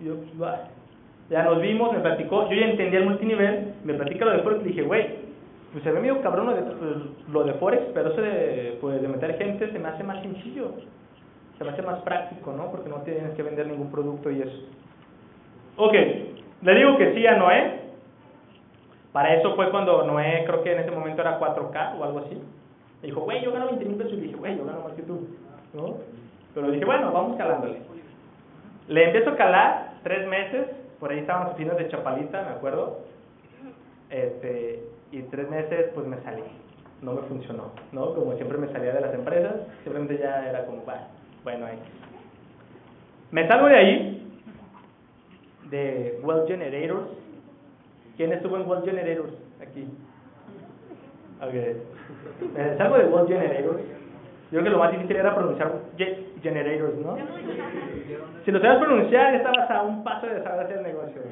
Y yo, pues, va. Ya nos vimos, me platicó, yo ya entendía el multinivel, me platica lo de Forex y dije, güey, pues se ve medio cabrón lo de, lo de Forex, pero eso de, pues, de meter gente se me hace más sencillo, se me hace más práctico, ¿no? Porque no tienes que vender ningún producto y eso. Ok, le digo que sí a Noé. Para eso fue cuando Noé, creo que en ese momento era 4K o algo así. Me dijo, güey, yo gano 20 mil pesos. Y dije, güey, yo gano más que tú. ¿No? Pero dije, bueno, vamos calándole. Le empiezo a calar tres meses. Por ahí estaban las oficinas de Chapalita, me acuerdo. Este, y tres meses, pues me salí. No me funcionó, ¿no? Como siempre me salía de las empresas, simplemente ya era como, bueno, ahí. Me salgo de ahí de Well Generators. ¿Quién estuvo en Well Generators? Aquí. Ok. Me salgo de Well Generators. Yo creo que lo más difícil era pronunciar Generators, ¿no? Si lo sabías pronunciar, estabas a un paso de saber hacer el negocio.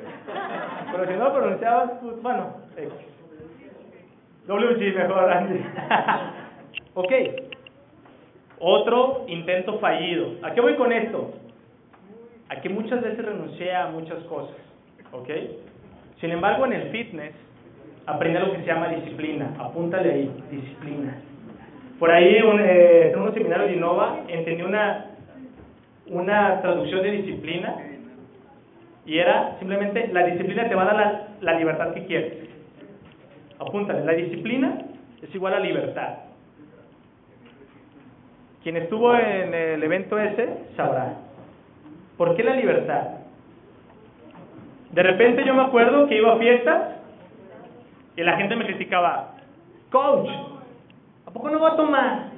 Pero si no lo pronunciabas, pues bueno. WG mejor, Andy. ok. Otro intento fallido. ¿A qué voy con esto? a que muchas veces renuncié a muchas cosas, ¿ok? Sin embargo, en el fitness aprendí lo que se llama disciplina, apúntale ahí, disciplina. Por ahí, eh, en un seminario de Innova, entendí una, una traducción de disciplina y era simplemente, la disciplina te va a dar la libertad que quieres. Apúntale, la disciplina es igual a libertad. Quien estuvo en el evento ese sabrá. ¿Por qué la libertad? De repente yo me acuerdo que iba a fiestas y la gente me criticaba, coach, ¿a poco no va a tomar?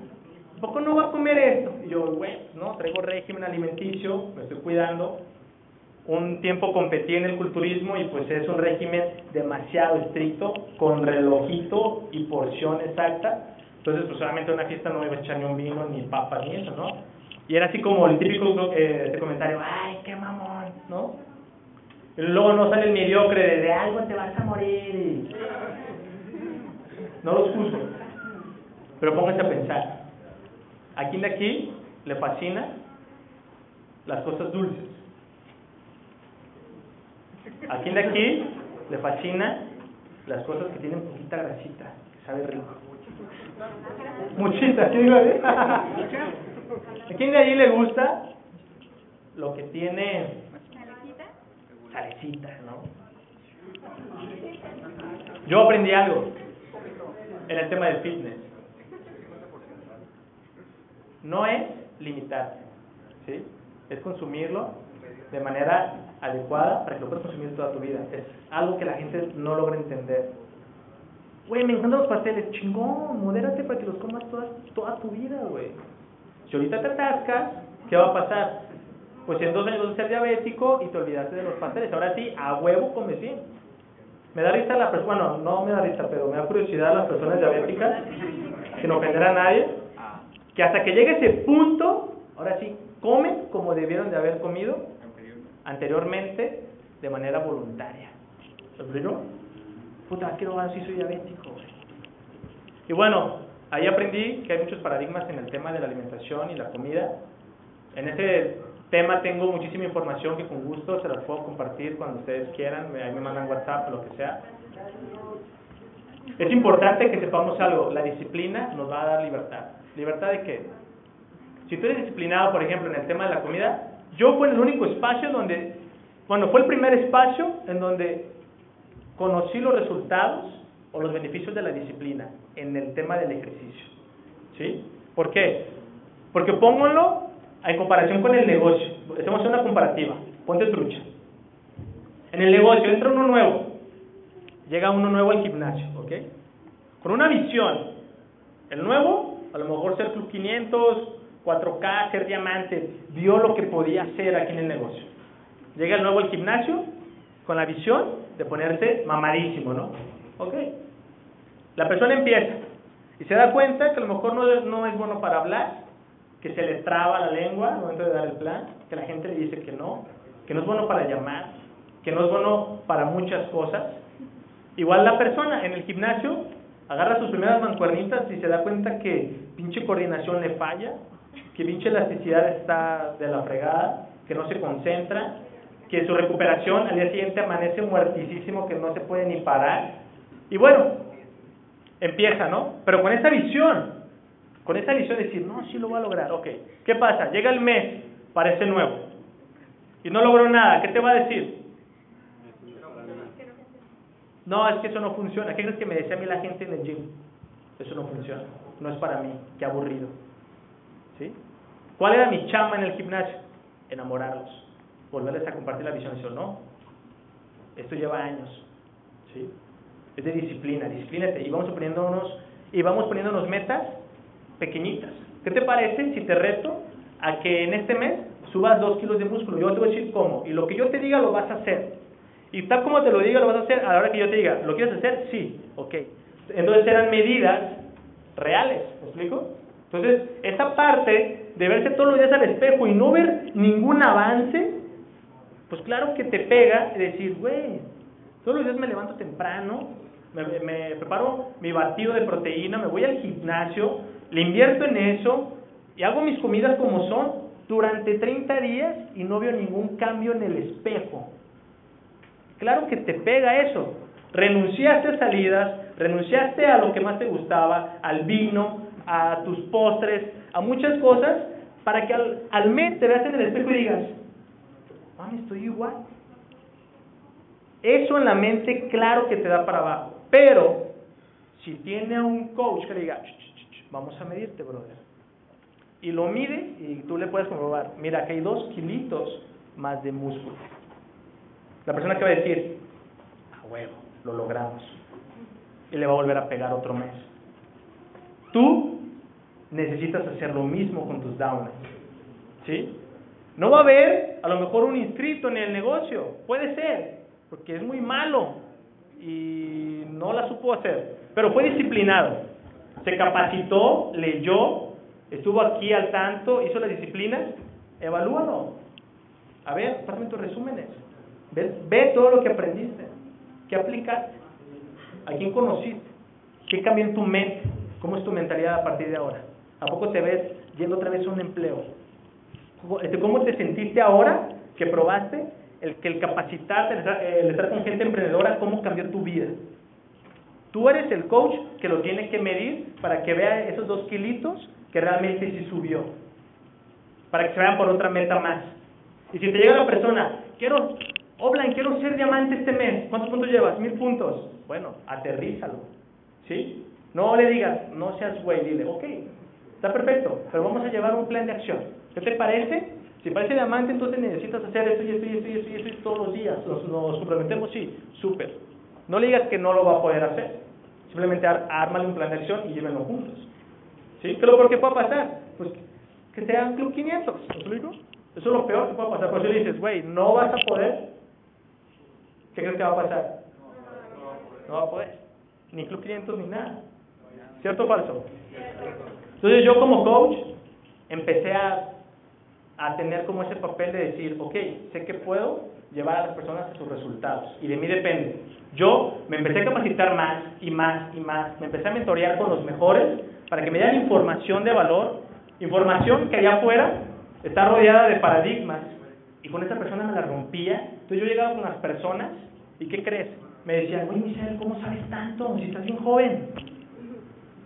¿A poco no va a comer esto? Y yo, bueno, no, traigo régimen alimenticio, me estoy cuidando. Un tiempo competí en el culturismo y pues es un régimen demasiado estricto, con relojito y porción exacta. Entonces, pues solamente una fiesta no iba a echar ni un vino, ni papas, ni eso, ¿no? Y era así como el típico eh, este comentario, ay, qué mamón, ¿no? Luego no sale el mediocre de, de algo te vas a morir. No los juzgo. Pero pónganse a pensar. ¿A quién de aquí le fascina las cosas dulces? ¿A quién de aquí le fascina las cosas que tienen poquita grasita, que sabe rico? Muchita, ¿qué iba a ¿A quién de ahí le gusta lo que tiene salecita, no? Yo aprendí algo en el tema del fitness. No es limitarte, ¿sí? Es consumirlo de manera adecuada para que lo puedas consumir toda tu vida. Es algo que la gente no logra entender. Güey, me encantan los pasteles. Chingón, modérate para que los comas toda, toda tu vida, güey. Si ahorita te atascas, ¿qué va a pasar? Pues en dos años vas a ser diabético y te olvidaste de los pasteles. Ahora sí, a huevo come sí. Me da risa la persona, bueno, no me da risa, pero me da curiosidad las personas diabéticas, sin ofender a nadie, que hasta que llegue ese punto, ahora sí, comen como debieron de haber comido anteriormente de manera voluntaria. ¿Lo explico? Puta, quiero ver si soy diabético. Y bueno, Ahí aprendí que hay muchos paradigmas en el tema de la alimentación y la comida. En ese tema tengo muchísima información que con gusto se las puedo compartir cuando ustedes quieran, ahí me mandan WhatsApp o lo que sea. Es importante que sepamos algo, la disciplina nos va a dar libertad. ¿Libertad de qué? Si tú eres disciplinado, por ejemplo, en el tema de la comida, yo fue el único espacio donde, bueno, fue el primer espacio en donde conocí los resultados o los beneficios de la disciplina en el tema del ejercicio. ¿Sí? ¿Por qué? Porque pónganlo en comparación con el negocio. Hacemos una comparativa. Ponte trucha. En el negocio entra uno nuevo. Llega uno nuevo al gimnasio, ¿ok? con una visión. El nuevo, a lo mejor ser Club 500, 4K, ser diamante, vio lo que podía hacer aquí en el negocio. Llega el nuevo al gimnasio con la visión de ponerse mamadísimo, ¿no? Ok. La persona empieza y se da cuenta que a lo mejor no, no es bueno para hablar, que se le traba la lengua al momento de dar el plan, que la gente le dice que no, que no es bueno para llamar, que no es bueno para muchas cosas. Igual la persona en el gimnasio agarra sus primeras mancuernitas y se da cuenta que pinche coordinación le falla, que pinche elasticidad está de la fregada, que no se concentra, que su recuperación al día siguiente amanece muertísimo, que no se puede ni parar. Y bueno, empieza, ¿no? Pero con esa visión, con esa visión de decir, no, sí lo voy a lograr, ok. ¿Qué pasa? Llega el mes, parece nuevo, y no logró nada, ¿qué te va a decir? No, es que eso no funciona. ¿Qué crees que me decía a mí la gente en el gym? Eso no funciona, no es para mí, qué aburrido. ¿Sí? ¿Cuál era mi chamba en el gimnasio? Enamorarlos, volverles a compartir la visión. Eso no, esto lleva años. ¿Sí? Es de disciplina, disciplínate. Y vamos poniéndonos, y vamos poniéndonos metas pequeñitas. ¿Qué te parece si te reto a que en este mes subas dos kilos de músculo? Yo te voy a decir cómo. Y lo que yo te diga lo vas a hacer. Y tal como te lo diga, lo vas a hacer a la hora que yo te diga. ¿Lo quieres hacer? Sí. Ok. Entonces eran medidas reales. ¿Me explico? Entonces, esa parte de verse todos los días al espejo y no ver ningún avance, pues claro que te pega y decir, güey, todos los días me levanto temprano, me, me, preparo mi batido de proteína, me voy al gimnasio, le invierto en eso y hago mis comidas como son durante 30 días y no veo ningún cambio en el espejo. Claro que te pega eso. Renunciaste a salidas, renunciaste a lo que más te gustaba, al vino, a tus postres, a muchas cosas, para que al, al mes te veas en el espejo y digas, mami, estoy igual. Eso en la mente, claro que te da para abajo. Pero, si tiene un coach que le diga, vamos a medirte, brother. Y lo mide y tú le puedes comprobar, mira, que hay dos kilitos más de músculo. La persona que va a decir, a huevo, lo logramos. Y le va a volver a pegar otro mes. Tú necesitas hacer lo mismo con tus downlines. ¿Sí? No va a haber a lo mejor un inscrito en el negocio. Puede ser, porque es muy malo y no la supo hacer. Pero fue disciplinado. Se capacitó, leyó, estuvo aquí al tanto, hizo las disciplinas. Evalúalo. A ver, pásame tus resúmenes. Ve, ve todo lo que aprendiste. ¿Qué aplicaste? ¿A quién conociste? ¿Qué cambió en tu mente? ¿Cómo es tu mentalidad a partir de ahora? ¿A poco te ves yendo otra vez a un empleo? ¿Cómo te sentiste ahora que probaste el que el capacitarte, el estar con gente emprendedora, cómo cambió tu vida? Tú eres el coach que lo tiene que medir para que vea esos dos kilitos que realmente sí subió. Para que se vean por otra meta más. Y si te llega la persona, quiero, Oblan, quiero ser diamante este mes. ¿Cuántos puntos llevas? Mil puntos. Bueno, aterrízalo. ¿Sí? No le digas, no seas güey, dile, ok, está perfecto, pero vamos a llevar un plan de acción. ¿Qué te parece? Si parece diamante, entonces necesitas hacer esto y esto y esto y esto y esto, todos los días. ¿Nos, nos comprometemos? Sí, súper. No le digas que no lo va a poder hacer. Simplemente ármale un plan de acción y llévenlo juntos. ¿Sí? ¿Pero por qué puede pasar? Pues que sea Club 500. ¿Me explico? Eso es lo peor que puede pasar. Por eso le dices, güey, no vas a poder. ¿Qué crees que va a pasar? No va a poder. Ni Club 500 ni nada. ¿Cierto o falso? Entonces yo como coach empecé a, a tener como ese papel de decir, ok, sé que puedo llevar a las personas a sus resultados y de mí depende. Yo me empecé a capacitar más y más y más, me empecé a mentorear con los mejores para que me dieran información de valor, información que allá afuera está rodeada de paradigmas y con esa persona me la rompía. Entonces yo llegaba con las personas y ¿qué crees? Me decían, oye Michelle, ¿cómo sabes tanto si estás bien joven?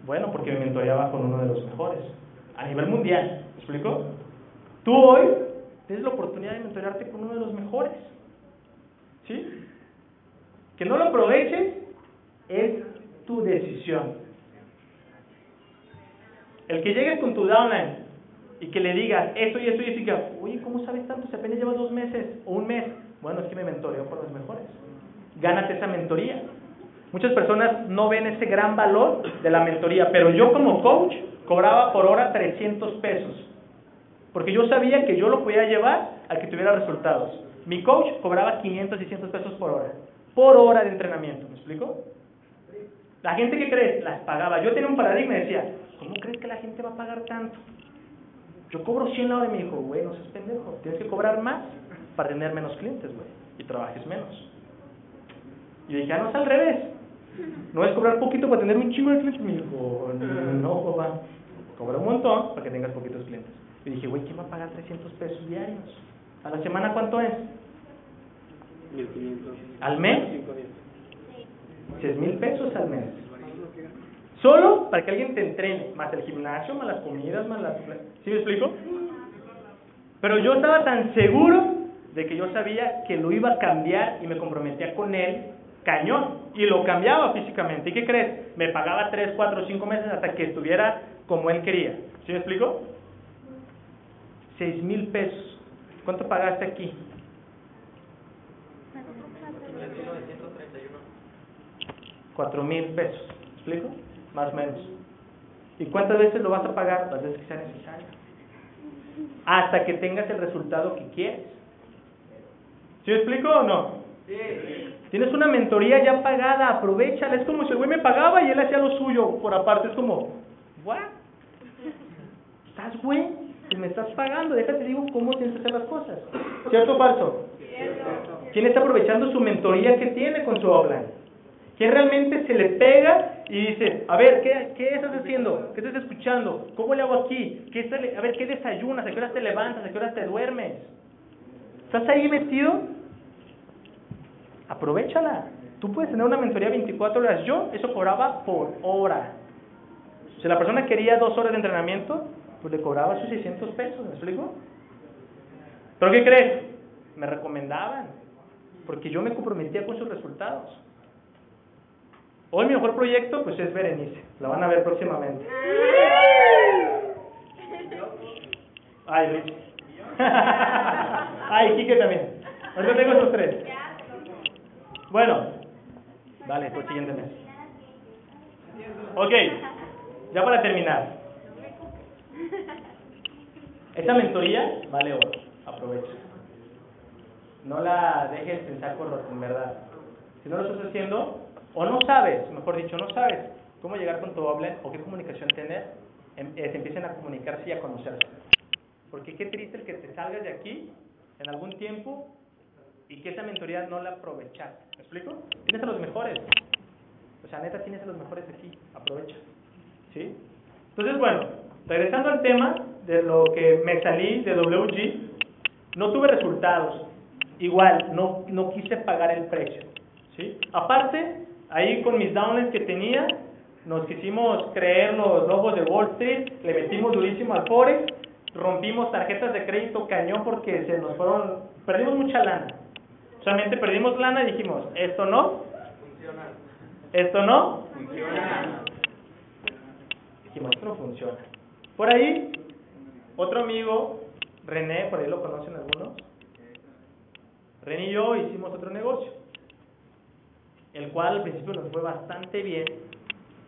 Bueno, porque me mentoreaba con uno de los mejores a nivel mundial. ¿Me explico? Tú hoy tienes la oportunidad de mentorearte con uno de los mejores. ¿Sí? Que no lo aproveches es tu decisión. El que llegues con tu downline y que le digas eso y eso y que, oye, ¿cómo sabes tanto si apenas llevas dos meses o un mes? Bueno, es que me mentoreo con los mejores. Gánate esa mentoría. Muchas personas no ven ese gran valor de la mentoría, pero yo como coach cobraba por hora 300 pesos, porque yo sabía que yo lo podía llevar a que tuviera resultados. Mi coach cobraba 500, 600 pesos por hora, por hora de entrenamiento, ¿me explico? La gente que cree, las pagaba. Yo tenía un paradigma y decía, ¿cómo crees que la gente va a pagar tanto? Yo cobro 100 la hora y me dijo, güey, no seas pendejo, tienes que cobrar más para tener menos clientes, güey, y trabajes menos. Y dije, ah, no es al revés. No es cobrar poquito para tener un chingo de clientes. Me dijo, no, papá, cobra un montón para que tengas poquitos clientes. Y dije, güey, ¿quién va a pagar 300 pesos diarios? ¿A la semana cuánto es? 1500. ¿Al mes? 510. 6 mil pesos al mes. Solo para que alguien te entrene, más el gimnasio, más las comidas, más las... ¿Sí me explico? Pero yo estaba tan seguro de que yo sabía que lo iba a cambiar y me comprometía con él cañón. Y lo cambiaba físicamente. ¿Y qué crees? Me pagaba 3, 4, 5 meses hasta que estuviera como él quería. ¿Sí me explico? 6 mil pesos. ¿Cuánto pagaste aquí? 4 mil pesos. ¿Me explico? Más o menos. ¿Y cuántas veces lo vas a pagar? Las veces que sea necesario. Hasta que tengas el resultado que quieres. ¿Sí me explico o no? Tienes una mentoría ya pagada, aprovechala. Es como si el güey me pagaba y él hacía lo suyo por aparte. Es como, ¿what? ¿Estás güey? Si me estás pagando, déjate digo cómo tienes que hacer las cosas. ¿Cierto o falso? ¿Quién está aprovechando su mentoría que tiene con su offline? ¿Quién realmente se le pega y dice, a ver, ¿qué, qué estás haciendo? ¿Qué estás escuchando? ¿Cómo le hago aquí? ¿Qué está- a ver, ¿qué desayunas? ¿A qué horas te levantas? ¿A qué horas te duermes? ¿Estás ahí metido? Aprovechala. Tú puedes tener una mentoría 24 horas. Yo eso cobraba por hora. Si la persona quería dos horas de entrenamiento, pues le cobraba sus 600 pesos, ¿me explico? ¿Pero qué crees? Me recomendaban, porque yo me comprometía con sus resultados. Hoy mi mejor proyecto, pues es Berenice. La van a ver próximamente. Ay, Rich. Ay, Kike también. Ahorita tengo estos tres. Bueno, dale, por siguiente mes. Ok, ya para terminar. Esta mentoría vale oro, aprovecha. No la dejes en saco roto, en verdad. Si no lo estás haciendo, o no sabes, mejor dicho, no sabes cómo llegar con tu doble o qué comunicación tener, em- eh, se empiecen a comunicarse y a conocerse. Porque qué triste el que te salgas de aquí en algún tiempo y que esa mentoría no la aprovechaste. ¿Me explico? Tienes a los mejores. O sea, neta, tienes a los mejores aquí. Aprovecha. ¿Sí? Entonces, bueno, regresando al tema de lo que me salí de WG, no tuve resultados. Igual, no, no quise pagar el precio. ¿Sí? Aparte, ahí con mis downlines que tenía, nos quisimos creer los lobos de Wall Street, le metimos durísimo al Forex, rompimos tarjetas de crédito cañón porque se nos fueron, perdimos mucha lana. Solamente perdimos lana y dijimos, esto no, esto no, dijimos, esto no funciona. Por ahí, otro amigo, René, por ahí lo conocen algunos, René y yo hicimos otro negocio, el cual al principio nos fue bastante bien,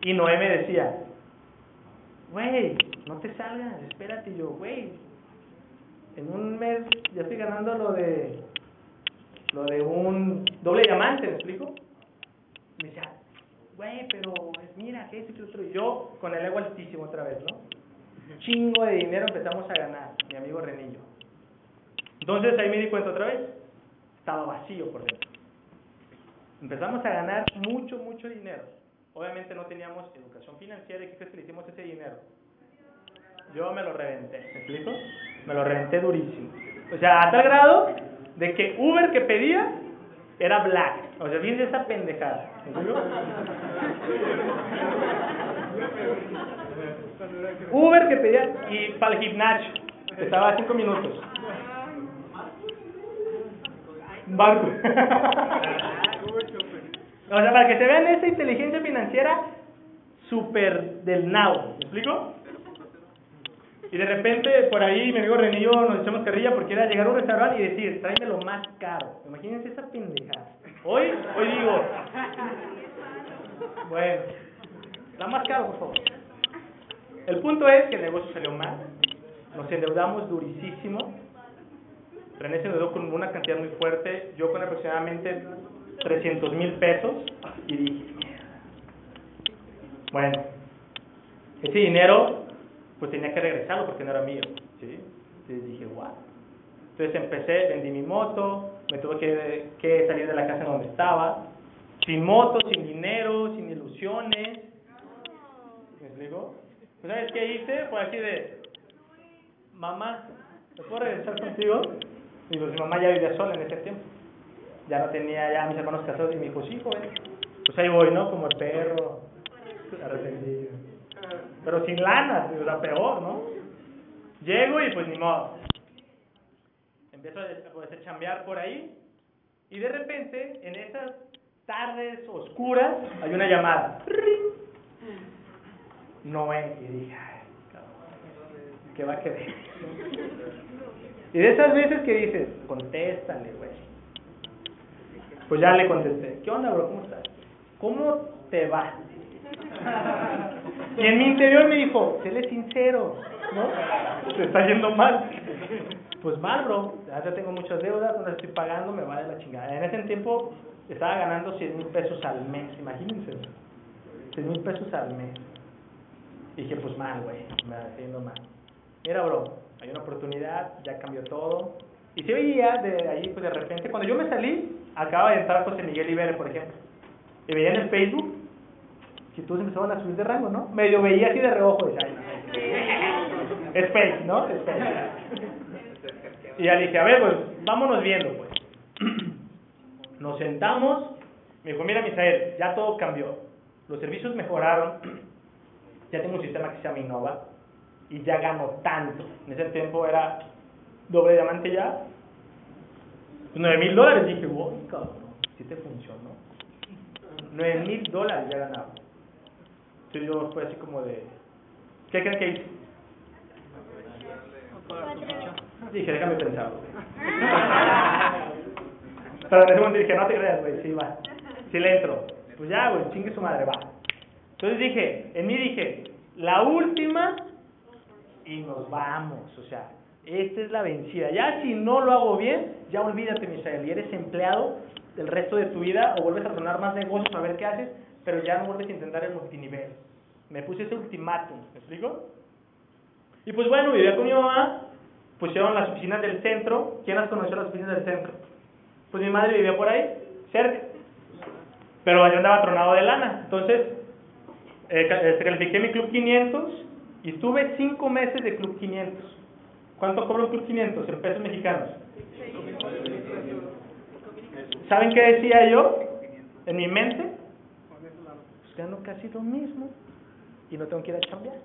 y Noé me decía, güey, no te salgas, espérate, y yo, güey, en un mes ya estoy ganando lo de lo de un doble diamante, ¿me explico? Me decía, güey, pero pues, mira, que esto otro. Yo con el ego altísimo otra vez, ¿no? Un chingo de dinero empezamos a ganar, mi amigo Renillo. Entonces ahí me di cuenta otra vez, estaba vacío por dentro. Empezamos a ganar mucho, mucho dinero. Obviamente no teníamos educación financiera y ¿qué crees que le hicimos ese dinero? Yo me lo reventé, ¿me explico? Me lo reventé durísimo. O sea, a tal grado de que Uber que pedía era black. O sea, fíjense esa pendejada. Uber que pedía y para el gimnasio, estaba a cinco minutos. Barco. o sea, para que se vean esa inteligencia financiera súper del now. ¿Me explico? Y de repente, por ahí, mi amigo René y yo nos echamos carrilla porque era llegar a un restaurante y decir, tráeme lo más caro. Imagínense esa pendejada. Hoy, hoy digo, Bueno, la más caro, por favor. El punto es que el negocio salió mal, nos endeudamos durísimo, René se endeudó con una cantidad muy fuerte, yo con aproximadamente 300 mil pesos, y dije, bueno, ese dinero pues tenía que regresarlo porque no era mío, ¿sí? Entonces dije, wow. Entonces empecé, vendí mi moto, me tuve que, que salir de la casa donde estaba, sin moto, sin dinero, sin ilusiones. ¿Me explico? Pues ¿sabes qué hice? Fue así de, mamá, ¿te puedo regresar contigo? Y pues mi mamá ya vivía sola en ese tiempo. Ya no tenía ya mis hermanos casados y me dijo, sí, joven. Pues ahí voy, ¿no? Como el perro, arrepentido. Pero sin lana, o sea, peor, ¿no? Llego y pues ni modo. Empiezo a a chambear por ahí y de repente, en esas tardes oscuras, hay una llamada. No es. Y dije, ay, cabrón, ¿qué va a querer? Y de esas veces que dices, contéstale, güey. Pues ya le contesté, ¿qué onda, bro? ¿Cómo estás? ¿Cómo te va? Y en mi interior me dijo, séle sincero, ¿no? Te está yendo mal. Pues mal, bro. Ya tengo muchas deudas, no las estoy pagando, me va de la chingada. En ese tiempo estaba ganando 100 mil pesos al mes, imagínense. 100 mil pesos al mes. Y dije, pues mal, güey, me está yendo mal. Mira, bro, hay una oportunidad, ya cambió todo. Y se veía de ahí, pues de repente, cuando yo me salí, acaba de entrar José Miguel Ibere, por ejemplo. Y veía en el Facebook que todos empezaban a subir de rango, ¿no? Medio veía así de reojo, no, es fake, ¿no? Es fake. Y ya le dije, a ver, pues, vámonos viendo, pues. Nos sentamos, me dijo, mira, Misael, ya todo cambió. Los servicios mejoraron, ya tengo un sistema que se llama Innova, y ya gano tanto. En ese tiempo era doble diamante ya. 9 mil dólares. Dije, wow, cabrón, sí te funcionó. 9 mil dólares ya ganaba. Entonces yo fue así como de, ¿qué crees que hice? Dije, déjame pensarlo. Pero en ese momento dije, no te creas, güey, sí va. Sí le entro. Pues ya, güey, chingue su madre, va. Entonces dije, en mí dije, la última y nos vamos. O sea, esta es la vencida. Ya si no lo hago bien, ya olvídate, Misael, y eres empleado el resto de tu vida o vuelves a tornar más negocios a ver qué haces, pero ya no vuelves a intentar el multinivel. Me puse ese ultimátum, ¿me explico? Y pues bueno, vivía con mi mamá, pusieron las oficinas del centro. ¿Quién las conoció las oficinas del centro? Pues mi madre vivía por ahí, cerca. Pero yo andaba tronado de lana. Entonces, eh, califiqué mi club 500 y tuve cinco meses de Club 500. ¿Cuánto cobra un Club 500 en pesos mexicanos? ¿Saben qué decía yo en mi mente? Gano casi lo mismo y no tengo que ir a cambiar.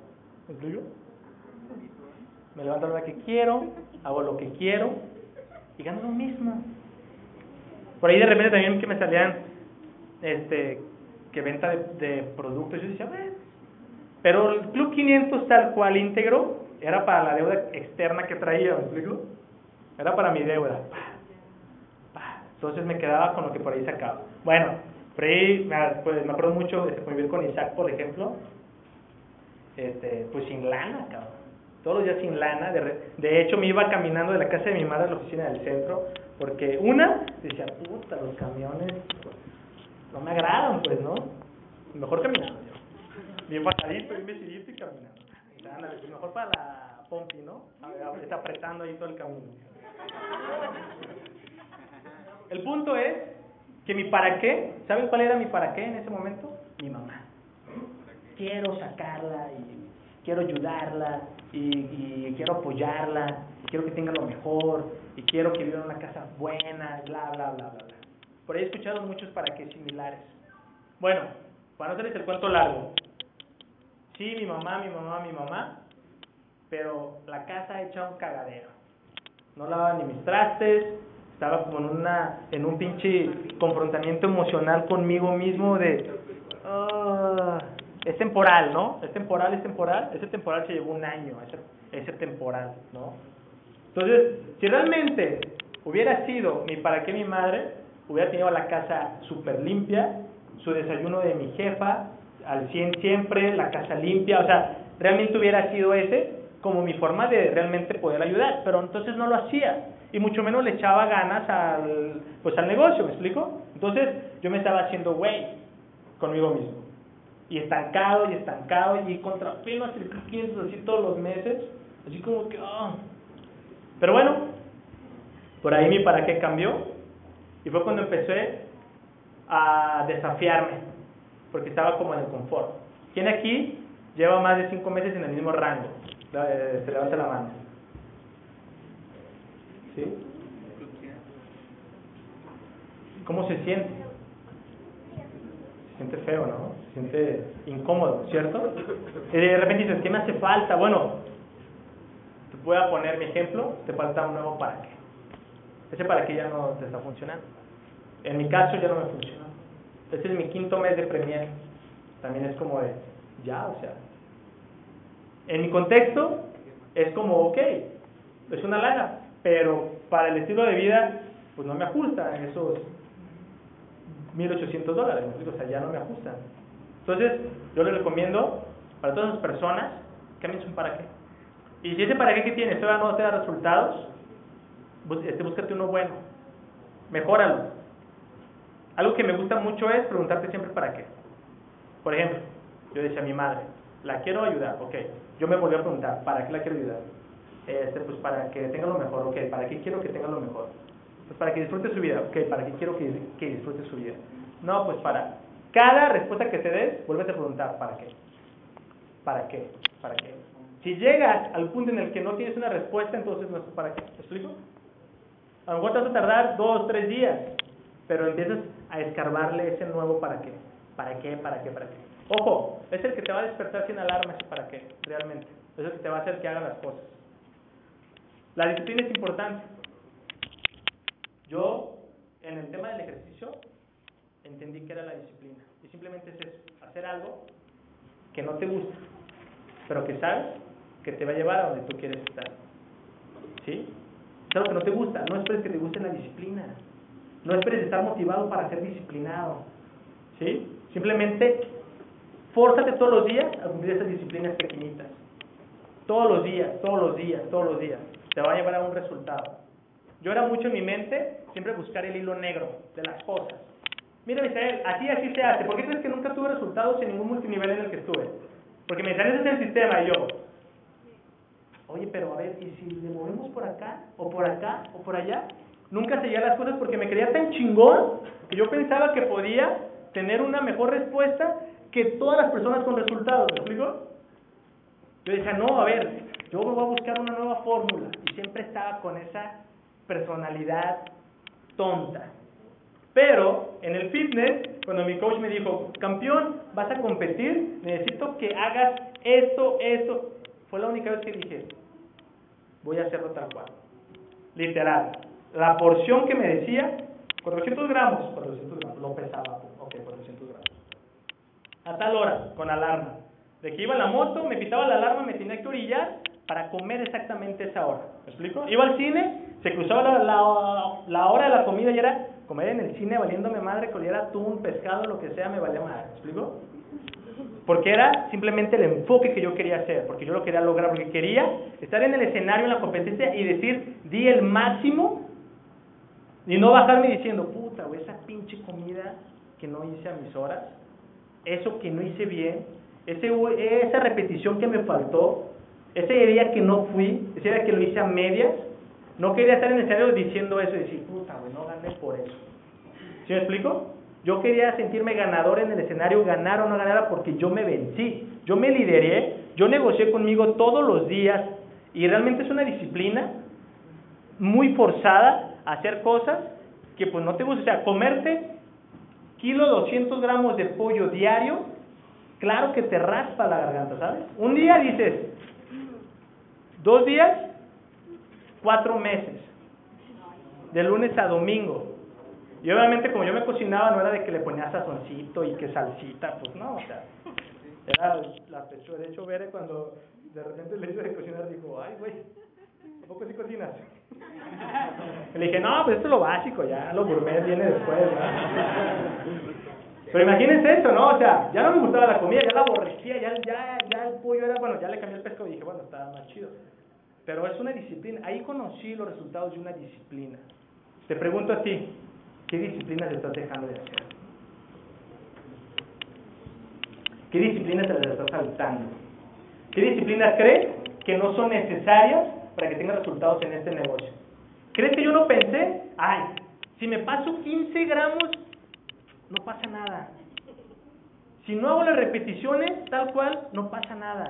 ¿Me explico? Me levanto a la hora que quiero, hago lo que quiero y gano lo mismo. Por ahí de repente también que me salían este que venta de, productos, yo decía, pero el Club 500 tal cual íntegro era para la deuda externa que traía, ¿me explico? Era para mi deuda. Entonces me quedaba con lo que por ahí sacaba. Bueno, por ahí pues, me acuerdo mucho de convivir con Isaac, por ejemplo. Este, pues sin lana, cabrón. Todos los días sin lana. De, de hecho, me iba caminando de la casa de mi madre a la oficina del centro. Porque una, decía, puta, los camiones no me agradan, pues, ¿no? Mejor caminando bien bajadito, bien vestidito y caminando. Pues mejor para la pompi, ¿no? Está apretando ahí todo el camino. El punto es que mi para qué, ¿saben cuál era mi para qué en ese momento? Mi mamá. Quiero sacarla y quiero ayudarla y, quiero apoyarla y quiero que tenga lo mejor y quiero que viva en una casa buena, bla, bla, bla, bla, bla. Por ahí he escuchado muchos para qué similares. Bueno, para no hacerles el cuento largo, Sí, mi mamá, mi mamá, mi mamá, pero la casa hecha un cagadero. No lavaba ni mis trastes, estaba como en, una, en un pinche confrontamiento emocional conmigo mismo de... Uh, es temporal, ¿no? Es temporal, es temporal. Ese temporal se llevó un año, ese, ese temporal, ¿no? Entonces, si realmente hubiera sido mi para qué mi madre, hubiera tenido la casa súper limpia, su desayuno de mi jefa, al 100 siempre, la casa limpia, o sea, realmente hubiera sido ese como mi forma de realmente poder ayudar, pero entonces no lo hacía y mucho menos le echaba ganas al, pues al negocio, ¿me explico? Entonces yo me estaba haciendo güey conmigo mismo y estancado y estancado y contra apenas así todos los meses, así como que, ah. pero bueno, por ahí mi para qué cambió y fue cuando empecé a desafiarme, porque estaba como en el confort. ¿Quién aquí lleva más de cinco meses en el mismo rango? Eh, se levanta la mano. ¿Cómo se siente? Se siente feo, ¿no? Se siente incómodo, ¿cierto? Y de repente dices, ¿qué me hace falta? Bueno, te voy a poner mi ejemplo, te falta un nuevo para qué. Ese para qué ya no te está funcionando. En mi caso ya no me funcionó. Este es mi quinto mes de Premier. También es como de, ya, o sea. En mi contexto es como, ok, es una lana, pero para el estilo de vida, pues no me ajusta esos 1.800 dólares, o sea, ya no me ajustan. Entonces, yo le recomiendo para todas las personas, cambien un para qué. Y si ese para qué que tienes todavía no te da resultados, este, búscate uno bueno, mejóralo. Algo que me gusta mucho es preguntarte siempre para qué. Por ejemplo, yo decía a mi madre, la quiero ayudar, ok. Yo me volví a preguntar, ¿para qué la quiero ayudar? Este, pues para que tenga lo mejor, ok. ¿Para qué quiero que tenga lo mejor? Pues para que disfrute su vida, ok. ¿Para qué quiero que, que disfrute su vida? No, pues para. Cada respuesta que te des, vuelves a preguntar, ¿para qué? ¿Para qué? ¿Para qué? Si llegas al punto en el que no tienes una respuesta, entonces no es para qué. ¿Te explico? A lo mejor te vas a tardar dos, tres días, pero empiezas a escarbarle ese nuevo para qué. ¿Para qué? ¿Para qué? ¿Para qué? Ojo, es el que te va a despertar sin alarma ese para qué, realmente. Es el que te va a hacer que haga las cosas. La disciplina es importante. Yo, en el tema del ejercicio, entendí que era la disciplina. Y simplemente es eso, hacer algo que no te gusta, pero que sabes que te va a llevar a donde tú quieres estar. ¿Sí? Es algo que no te gusta, no esperes que te guste la disciplina. No esperes estar motivado para ser disciplinado. ¿Sí? Simplemente fórzate todos los días a cumplir esas disciplinas pequeñitas. Todos los días, todos los días, todos los días. Te va a llevar a un resultado. Yo era mucho en mi mente siempre buscar el hilo negro de las cosas. Mira, Misael, así así se hace. ¿Por qué crees que nunca tuve resultados en ningún multinivel en el que estuve? Porque me ese es el sistema y yo. Oye, pero a ver, ¿y si le movemos por acá, o por acá, o por allá? Nunca seguía las cosas porque me creía tan chingón que yo pensaba que podía tener una mejor respuesta que todas las personas con resultados. ¿Me explico? Yo decía, no, a ver, yo voy a buscar una nueva fórmula. Y siempre estaba con esa personalidad tonta. Pero en el fitness, cuando mi coach me dijo, campeón, vas a competir, necesito que hagas esto, esto, fue la única vez que dije, voy a hacerlo tal cual. Literal. La porción que me decía, 400 gramos, 400 gramos, lo pesaba, ok, 400 gramos. A tal hora, con alarma. De que iba la moto, me pitaba la alarma, me tenía que orillar para comer exactamente esa hora. ¿Me explico? Iba al cine, se cruzaba la, la, hora de la comida y era comer en el cine valiéndome madre, que oliera atún, pescado, lo que sea, me valía madre. ¿Me explico? Porque era simplemente el enfoque que yo quería hacer, porque yo lo quería lograr, porque quería estar en el escenario, en la competencia y decir, di el máximo y no bajarme diciendo, puta, güey, esa pinche comida que no hice a mis horas, eso que no hice bien, ese, esa repetición que me faltó, ese día que no fui, ese día que lo hice a medias, no quería estar en el escenario diciendo eso y decir, puta, güey, no gané por eso. ¿Sí me explico? Yo quería sentirme ganador en el escenario, ganar o no ganar, porque yo me vencí, yo me lideré, yo negocié conmigo todos los días y realmente es una disciplina muy forzada a hacer cosas que pues no te gusta. O sea, comerte kilo 200 gramos de pollo diario, claro que te raspa la garganta, ¿sabes? Un día dices, dos días, cuatro meses, de lunes a domingo. Y obviamente como yo me cocinaba no era de que le ponía sazoncito y que salsita, pues no, o sea, era la pechuga. De hecho, Bere cuando de repente le hice de cocinar dijo, ay, güey, ¿a poco sí cocinas? Le dije, no, pues esto es lo básico, ya lo gourmet viene después. Pero imagínense eso, ¿no? O sea, ya no me gustaba la comida, ya la aborrecía, ya, ya, ya el pollo era, bueno, ya le cambié el pescado y dije, bueno, estaba más chido. Pero es una disciplina. Ahí conocí los resultados de una disciplina. Te pregunto a ti, ¿qué disciplinas estás dejando de hacer? ¿Qué disciplinas te las estás saltando? ¿Qué disciplinas crees que no son necesarias para que tengas resultados en este negocio? ¿Crees que yo no pensé? Ay, si me paso 15 gramos, no pasa nada. Si no hago las repeticiones tal cual, no pasa nada.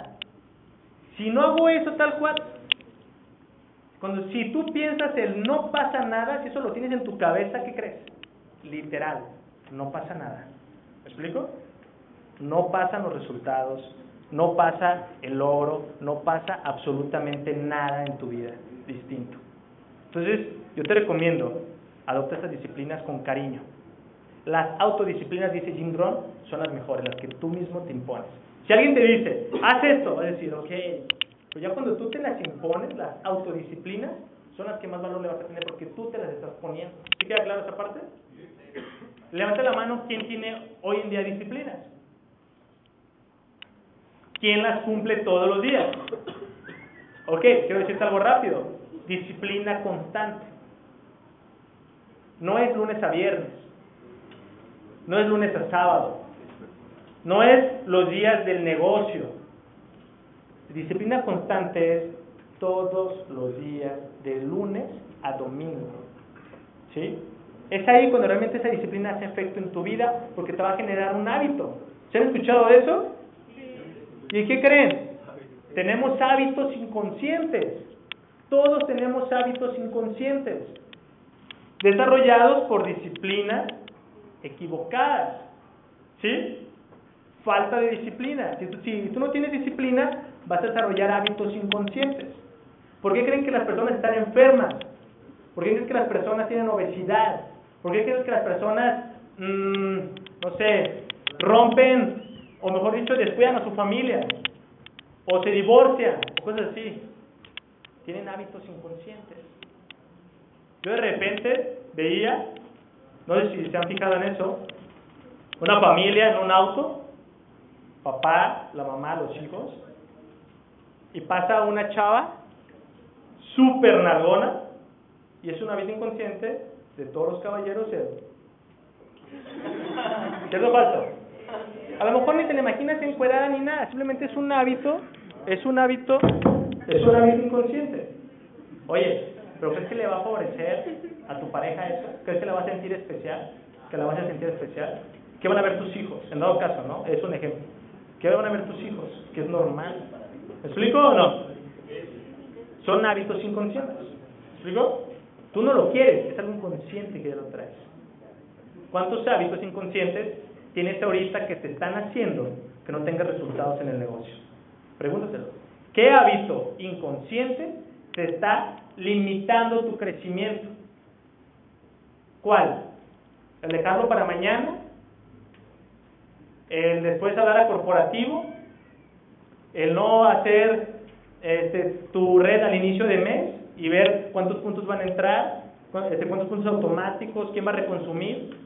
Si no hago eso tal cual, cuando si tú piensas el no pasa nada, si eso lo tienes en tu cabeza, ¿qué crees? Literal, no pasa nada. ¿Me explico? No pasan los resultados, no pasa el logro, no pasa absolutamente nada en tu vida distinto. Entonces, yo te recomiendo, adopta estas disciplinas con cariño. Las autodisciplinas, dice Jim Rohn, son las mejores, las que tú mismo te impones. Si alguien te dice, haz esto, vas a decir, ok, pues ya cuando tú te las impones, las autodisciplinas, son las que más valor le vas a tener porque tú te las estás poniendo. ¿Sí queda claro esa parte? Levanta la mano, ¿quién tiene hoy en día disciplinas? ¿Quién las cumple todos los días? Ok, quiero decirte algo rápido. Disciplina constante. No es lunes a viernes. No es lunes a sábado. No es los días del negocio. Disciplina constante es todos los días, de lunes a domingo. ¿Sí? Es ahí cuando realmente esa disciplina hace efecto en tu vida porque te va a generar un hábito. ¿Se han escuchado eso? ¿Y qué creen? Tenemos hábitos inconscientes. Todos tenemos hábitos inconscientes desarrollados por disciplinas equivocadas. ¿Sí? Falta de disciplina. Si tú, si tú no tienes disciplina, vas a desarrollar hábitos inconscientes. ¿Por qué creen que las personas están enfermas? ¿Por qué creen que las personas tienen obesidad? ¿Por qué creen que las personas, mmm, no sé, rompen, o mejor dicho, descuidan a su familia? O se divorcian, o cosas así. Tienen hábitos inconscientes. Yo de repente veía, no sé si se han fijado en eso, una familia en un auto, papá, la mamá, los hijos, y pasa una chava súper nalgona, y es una vida inconsciente de todos los caballeros. ¿Cierto o falso? A lo mejor ni te la imaginas encuerada ni nada, simplemente es un hábito, es un hábito, es un hábito inconsciente. Oye, ¿pero crees que le va a favorecer a tu pareja eso? ¿Crees que la va a sentir especial? ¿Que la vas a sentir especial? ¿Qué van a ver tus hijos? En dado caso, ¿no? Es un ejemplo. ¿Qué van a ver tus hijos? Que es normal. ¿Me explico o no? Son hábitos inconscientes. ¿Me explico? Tú no lo quieres, es algo inconsciente que ya lo traes. ¿Cuántos hábitos inconscientes tienes ahorita que te están haciendo que no tengas resultados en el negocio? Pregúntatelo. ¿Qué hábito inconsciente te está limitando tu crecimiento? ¿Cuál? ¿El dejarlo para mañana? ¿El después hablar a corporativo? ¿El no hacer este, tu red al inicio de mes y ver cuántos puntos van a entrar? Este, ¿Cuántos puntos automáticos? ¿Quién va a reconsumir?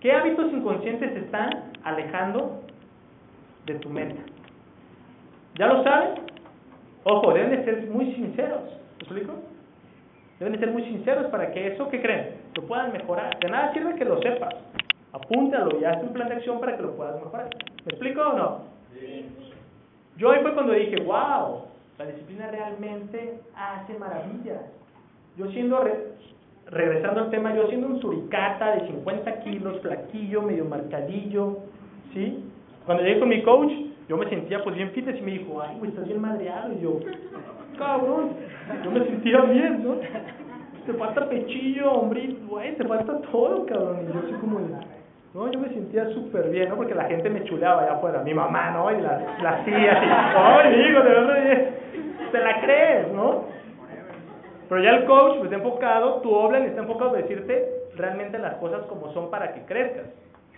¿Qué hábitos inconscientes te están alejando de tu meta? ¿Ya lo saben? Ojo, deben de ser muy sinceros. ¿Me explico? Deben de ser muy sinceros para que eso que creen lo puedan mejorar. De nada sirve que lo sepas. Apúntalo y haz un plan de acción para que lo puedas mejorar. ¿Me explico o no? Yo ahí fue cuando dije, wow, la disciplina realmente hace maravillas. Yo siendo, regresando al tema, yo siendo un suricata de 50 kilos, flaquillo, medio marcadillo, ¿sí? Cuando llegué con mi coach, yo me sentía pues bien fitness y me dijo, ay, güey, estás bien madreado. Y yo, cabrón, yo me sentía bien, ¿no? Te falta pechillo, hombrito, güey, te falta todo, cabrón. Y yo así como, no, yo me sentía súper bien, ¿no? Porque la gente me chuleaba allá afuera, mi mamá, ¿no? Y las la tías, y, ay, hijo, de verdad, te la crees, ¿no? Pero ya el coach, pues está enfocado, tu Oblan está enfocado a decirte realmente las cosas como son para que crezcas.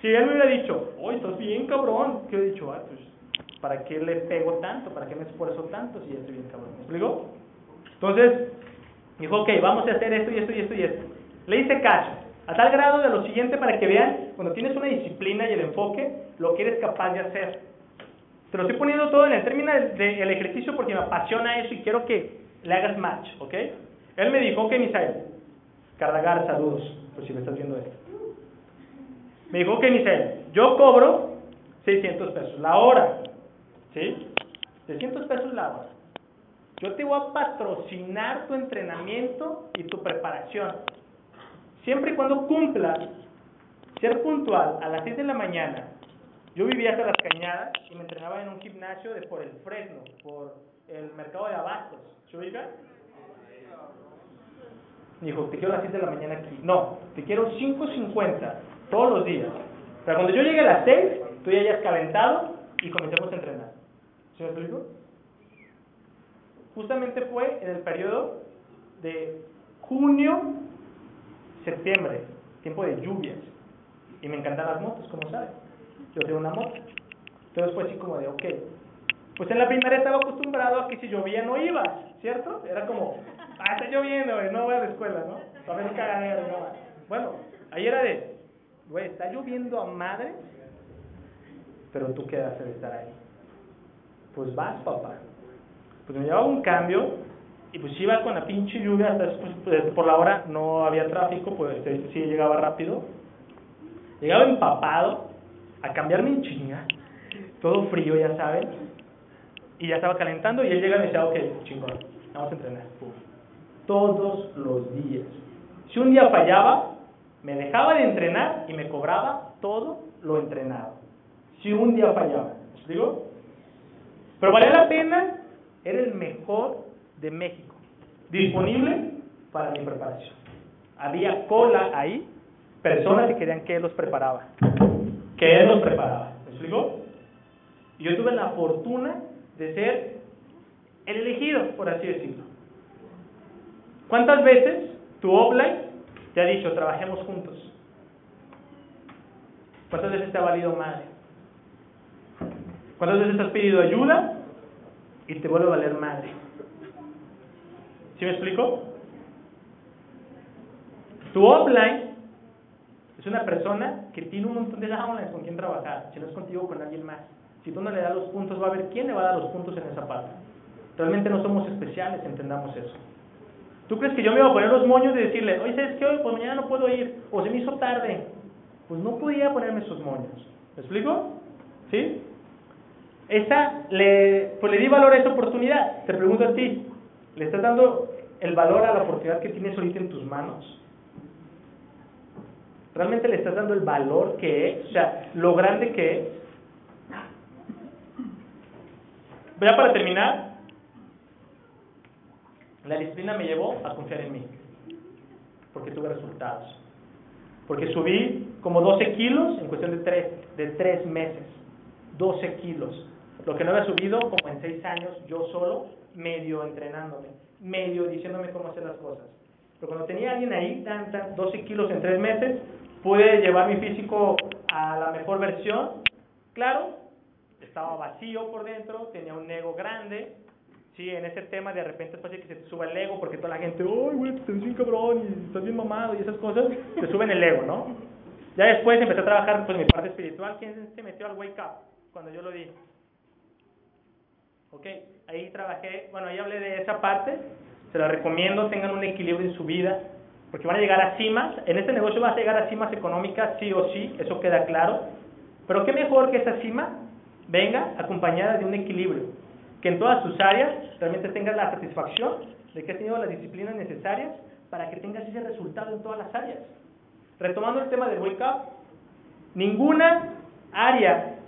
Si él me hubiera dicho, oye, estás bien cabrón, ¿qué he dicho? Ah, pues, ¿para qué le pego tanto? ¿Para qué me esfuerzo tanto si ya estoy bien cabrón? ¿Me explico? Entonces, dijo, ok, vamos a hacer esto y esto y esto y esto. Le hice caso. A tal grado de lo siguiente para que vean, cuando tienes una disciplina y el enfoque, lo que eres capaz de hacer. Te lo estoy poniendo todo en el término del ejercicio porque me apasiona eso y quiero que le hagas match, ¿ok? Él me dijo, ok, Misael, Cardagar, saludos, por si me estás viendo esto. Me dijo, ok, Misael, yo cobro 600 pesos la hora, ¿sí? 600 pesos la hora. Yo te voy a patrocinar tu entrenamiento y tu preparación. Siempre y cuando cumplas ser puntual a las 6 de la mañana. Yo vivía hasta las cañadas y me entrenaba en un gimnasio de por el Fresno, por el mercado de abastos. ¿Se ubica? Dijo, te quiero a las 7 de la mañana aquí. No, te quiero 5.50 todos los días. Para cuando yo llegue a las 6, tú ya hayas calentado y comencemos a entrenar. ¿Sí me explico? Justamente fue en el periodo de junio, septiembre, tiempo de lluvias. Y me encantan las motos, como saben. Yo tengo una moto. Entonces fue así como de, ok. Pues en la primera estaba acostumbrado a que si llovía no ibas, ¿cierto? Era como, ah, está lloviendo, güey, no voy a la escuela, ¿no? A un cagadero, no. Bueno, ahí era de, güey, está lloviendo a madre, pero tú qué haces de estar ahí. Pues vas, papá. Pues me llevaba un cambio y pues iba con la pinche lluvia, hasta después, pues, por la hora no había tráfico, pues este, sí llegaba rápido. Llegaba empapado a cambiarme en chinga, todo frío, ya saben, y ya estaba calentando y él llega y me decía, ok, chingón, vamos a entrenar. Pum. Todos los días. Si un día fallaba, me dejaba de entrenar y me cobraba todo lo entrenado. Si un día fallaba, ¿me digo? Pero valía la pena, era el mejor de México, disponible para mi preparación. Había cola ahí, personas que querían que él los preparaba, que él los preparaba. ¿Me explico? Y yo tuve la fortuna de ser el elegido, por así decirlo. ¿Cuántas veces tu offline te ha dicho, trabajemos juntos? ¿Cuántas veces te ha valido madre? ¿Cuántas veces has pedido ayuda y te vuelve a valer madre? ¿Sí me explico? Tu offline es una persona que tiene un montón de downlines con quien trabajar. Si no es contigo, con alguien más. Si tú no le das los puntos, va a ver quién le va a dar los puntos en esa parte. Realmente no somos especiales, entendamos eso. ¿Tú crees que yo me iba a poner los moños de decirle, oye, ¿sabes qué? Hoy, pues mañana no puedo ir, o se me hizo tarde? Pues no podía ponerme esos moños. ¿Me explico? ¿Sí? Esa, le, pues le di valor a esa oportunidad. Te pregunto a ti, ¿le estás dando el valor a la oportunidad que tienes ahorita en tus manos? ¿Realmente le estás dando el valor que es? O sea, lo grande que es. Ya para terminar, la disciplina me llevó a confiar en mí, porque tuve resultados. Porque subí como 12 kilos en cuestión de 3, de tres meses. 12 kilos. Lo que no había subido como en 6 años yo solo, medio entrenándome, medio diciéndome cómo hacer las cosas. Pero cuando tenía alguien ahí, tan, tan, 12 kilos en 3 meses, pude llevar mi físico a la mejor versión. Claro, estaba vacío por dentro, tenía un ego grande. Sí, en ese tema de repente es fácil que se te suba el ego porque toda la gente, ¡ay, güey, te bien cabrón y estás bien mamado y esas cosas! Te suben el ego, ¿no? Ya después empecé a trabajar pues mi parte espiritual. ¿Quién se metió al wake up cuando yo lo di? Ok, ahí trabajé, bueno, ahí hablé de esa parte. Se la recomiendo, tengan un equilibrio en su vida porque van a llegar a cimas. En este negocio vas a llegar a cimas económicas, sí o sí, eso queda claro. Pero qué mejor que esa cima venga acompañada de un equilibrio, que en todas tus áreas realmente tengas la satisfacción de que has tenido las disciplinas necesarias para que tengas ese resultado en todas las áreas. Retomando el tema del wake up, ninguna área,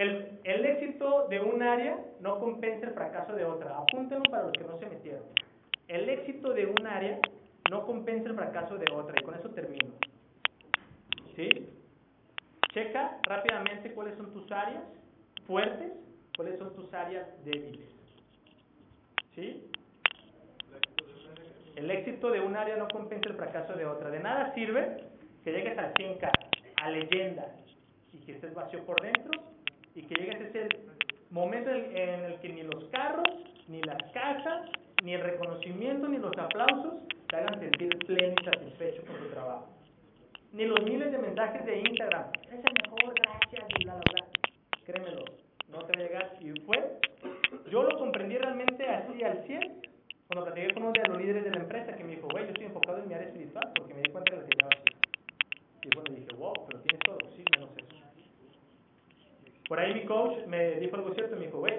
el, el éxito de un área no compensa el fracaso de otra. Apúntenlo para los que no se metieron. El éxito de un área no compensa el fracaso de otra. Y con eso termino. ¿Sí? Checa rápidamente cuáles son tus áreas fuertes, cuáles son tus áreas débiles. ¿Sí? El éxito de un área no compensa el fracaso de otra. De nada sirve que llegues al 100K, a leyenda, y que estés vacío por dentro, y que llegues a ese momento en el que ni los carros, ni las casas, ni el reconocimiento, ni los aplausos te hagan sentir pleno y satisfecho con tu trabajo. ni los miles de mensajes de Instagram. Eres el mejor, gracias, y bla, bla, bla. Créemelo, no te va a llegar. Y fue, yo lo comprendí realmente así al 100 cuando platiqué con uno de los líderes de la empresa que me dijo, güey, yo estoy enfocado en mi área espiritual porque me di cuenta que lo tenía así. Y cuando dije, wow, pero tienes todo, sí, menos eso. Por ahí mi coach me dijo algo cierto, me dijo, güey,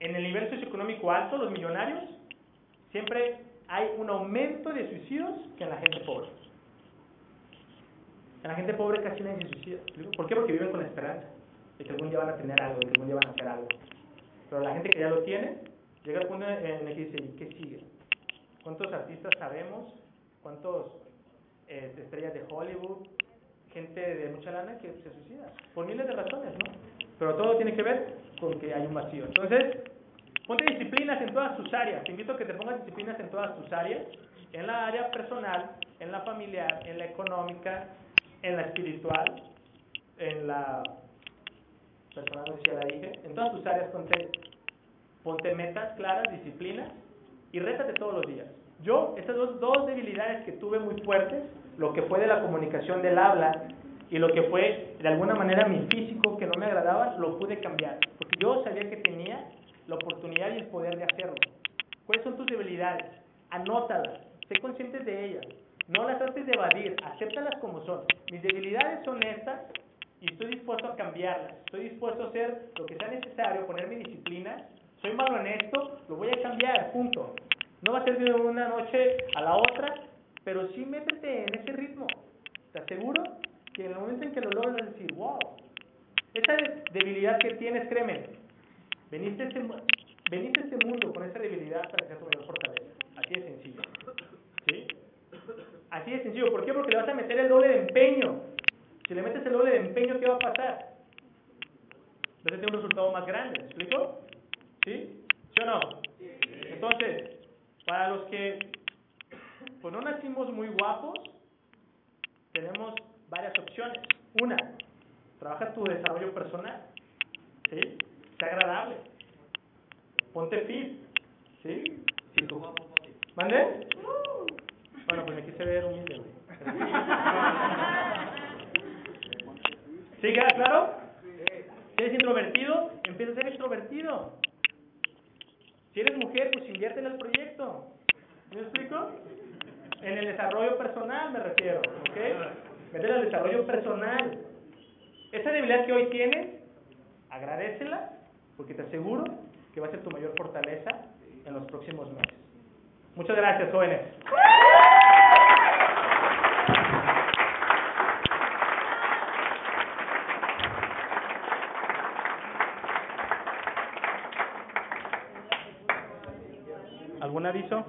en el nivel socioeconómico alto, los millonarios, siempre hay un aumento de suicidios que en la gente pobre. En la gente pobre casi nadie se suicida. ¿Por qué? Porque viven con la esperanza de que algún día van a tener algo, de que algún día van a hacer algo. Pero la gente que ya lo tiene, llega al punto en el que dice, ¿y qué sigue? ¿Cuántos artistas sabemos? ¿Cuántos eh, estrellas de Hollywood? Gente de mucha lana que se suicida. Por miles de razones, ¿no? Pero todo tiene que ver con que hay un vacío. Entonces, ponte disciplinas en todas tus áreas. Te invito a que te pongas disciplinas en todas tus áreas. En la área personal, en la familiar, en la económica, en la espiritual, en la personal, no sé si ya la dije. En todas tus áreas ponte, ponte metas claras, disciplinas y rétate todos los días. Yo, estas dos, dos debilidades que tuve muy fuertes, lo que fue de la comunicación del habla y lo que fue de alguna manera mi físico que no me agradaba, lo pude cambiar. Porque yo sabía que tenía la oportunidad y el poder de hacerlo. ¿Cuáles son tus debilidades? Anótalas, sé consciente de ellas. No las trates de evadir, acéptalas como son. Mis debilidades son estas y estoy dispuesto a cambiarlas. Estoy dispuesto a hacer lo que sea necesario, ponerme disciplina. Soy malo en esto, lo voy a cambiar, punto. No va a ser de una noche a la otra, pero sí métete en ese ritmo. Te aseguro que en el momento en que lo logres vas a decir, wow, esa debilidad que tienes, créeme, veniste a este, veniste a este mundo con esa debilidad para que sea tu mayor fortaleza. Así de sencillo. ¿Sí? Así de sencillo. ¿Por qué? Porque le vas a meter el doble de empeño. Si le metes el doble de empeño, ¿qué va a pasar? Vas a tener un resultado más grande. ¿Me explico? ¿Sí? ¿Sí o no? Entonces, para los que pues no nacimos muy guapos, tenemos varias opciones. Una, trabaja tu desarrollo personal, ¿sí? Sea agradable. Ponte fit, ¿sí? Si. ¿Mande? Bueno, pues me quise ver humilde, güey. ¿Sí queda claro? Si eres introvertido, empieza a ser extrovertido. Si eres mujer, pues inviértela al proyecto. ¿Me explico? En el desarrollo personal me refiero, ¿ok? Métela al desarrollo personal. Esa debilidad que hoy tienes, agradecela, porque te aseguro que va a ser tu mayor fortaleza en los próximos meses. Muchas gracias, jóvenes. ¿Algún aviso?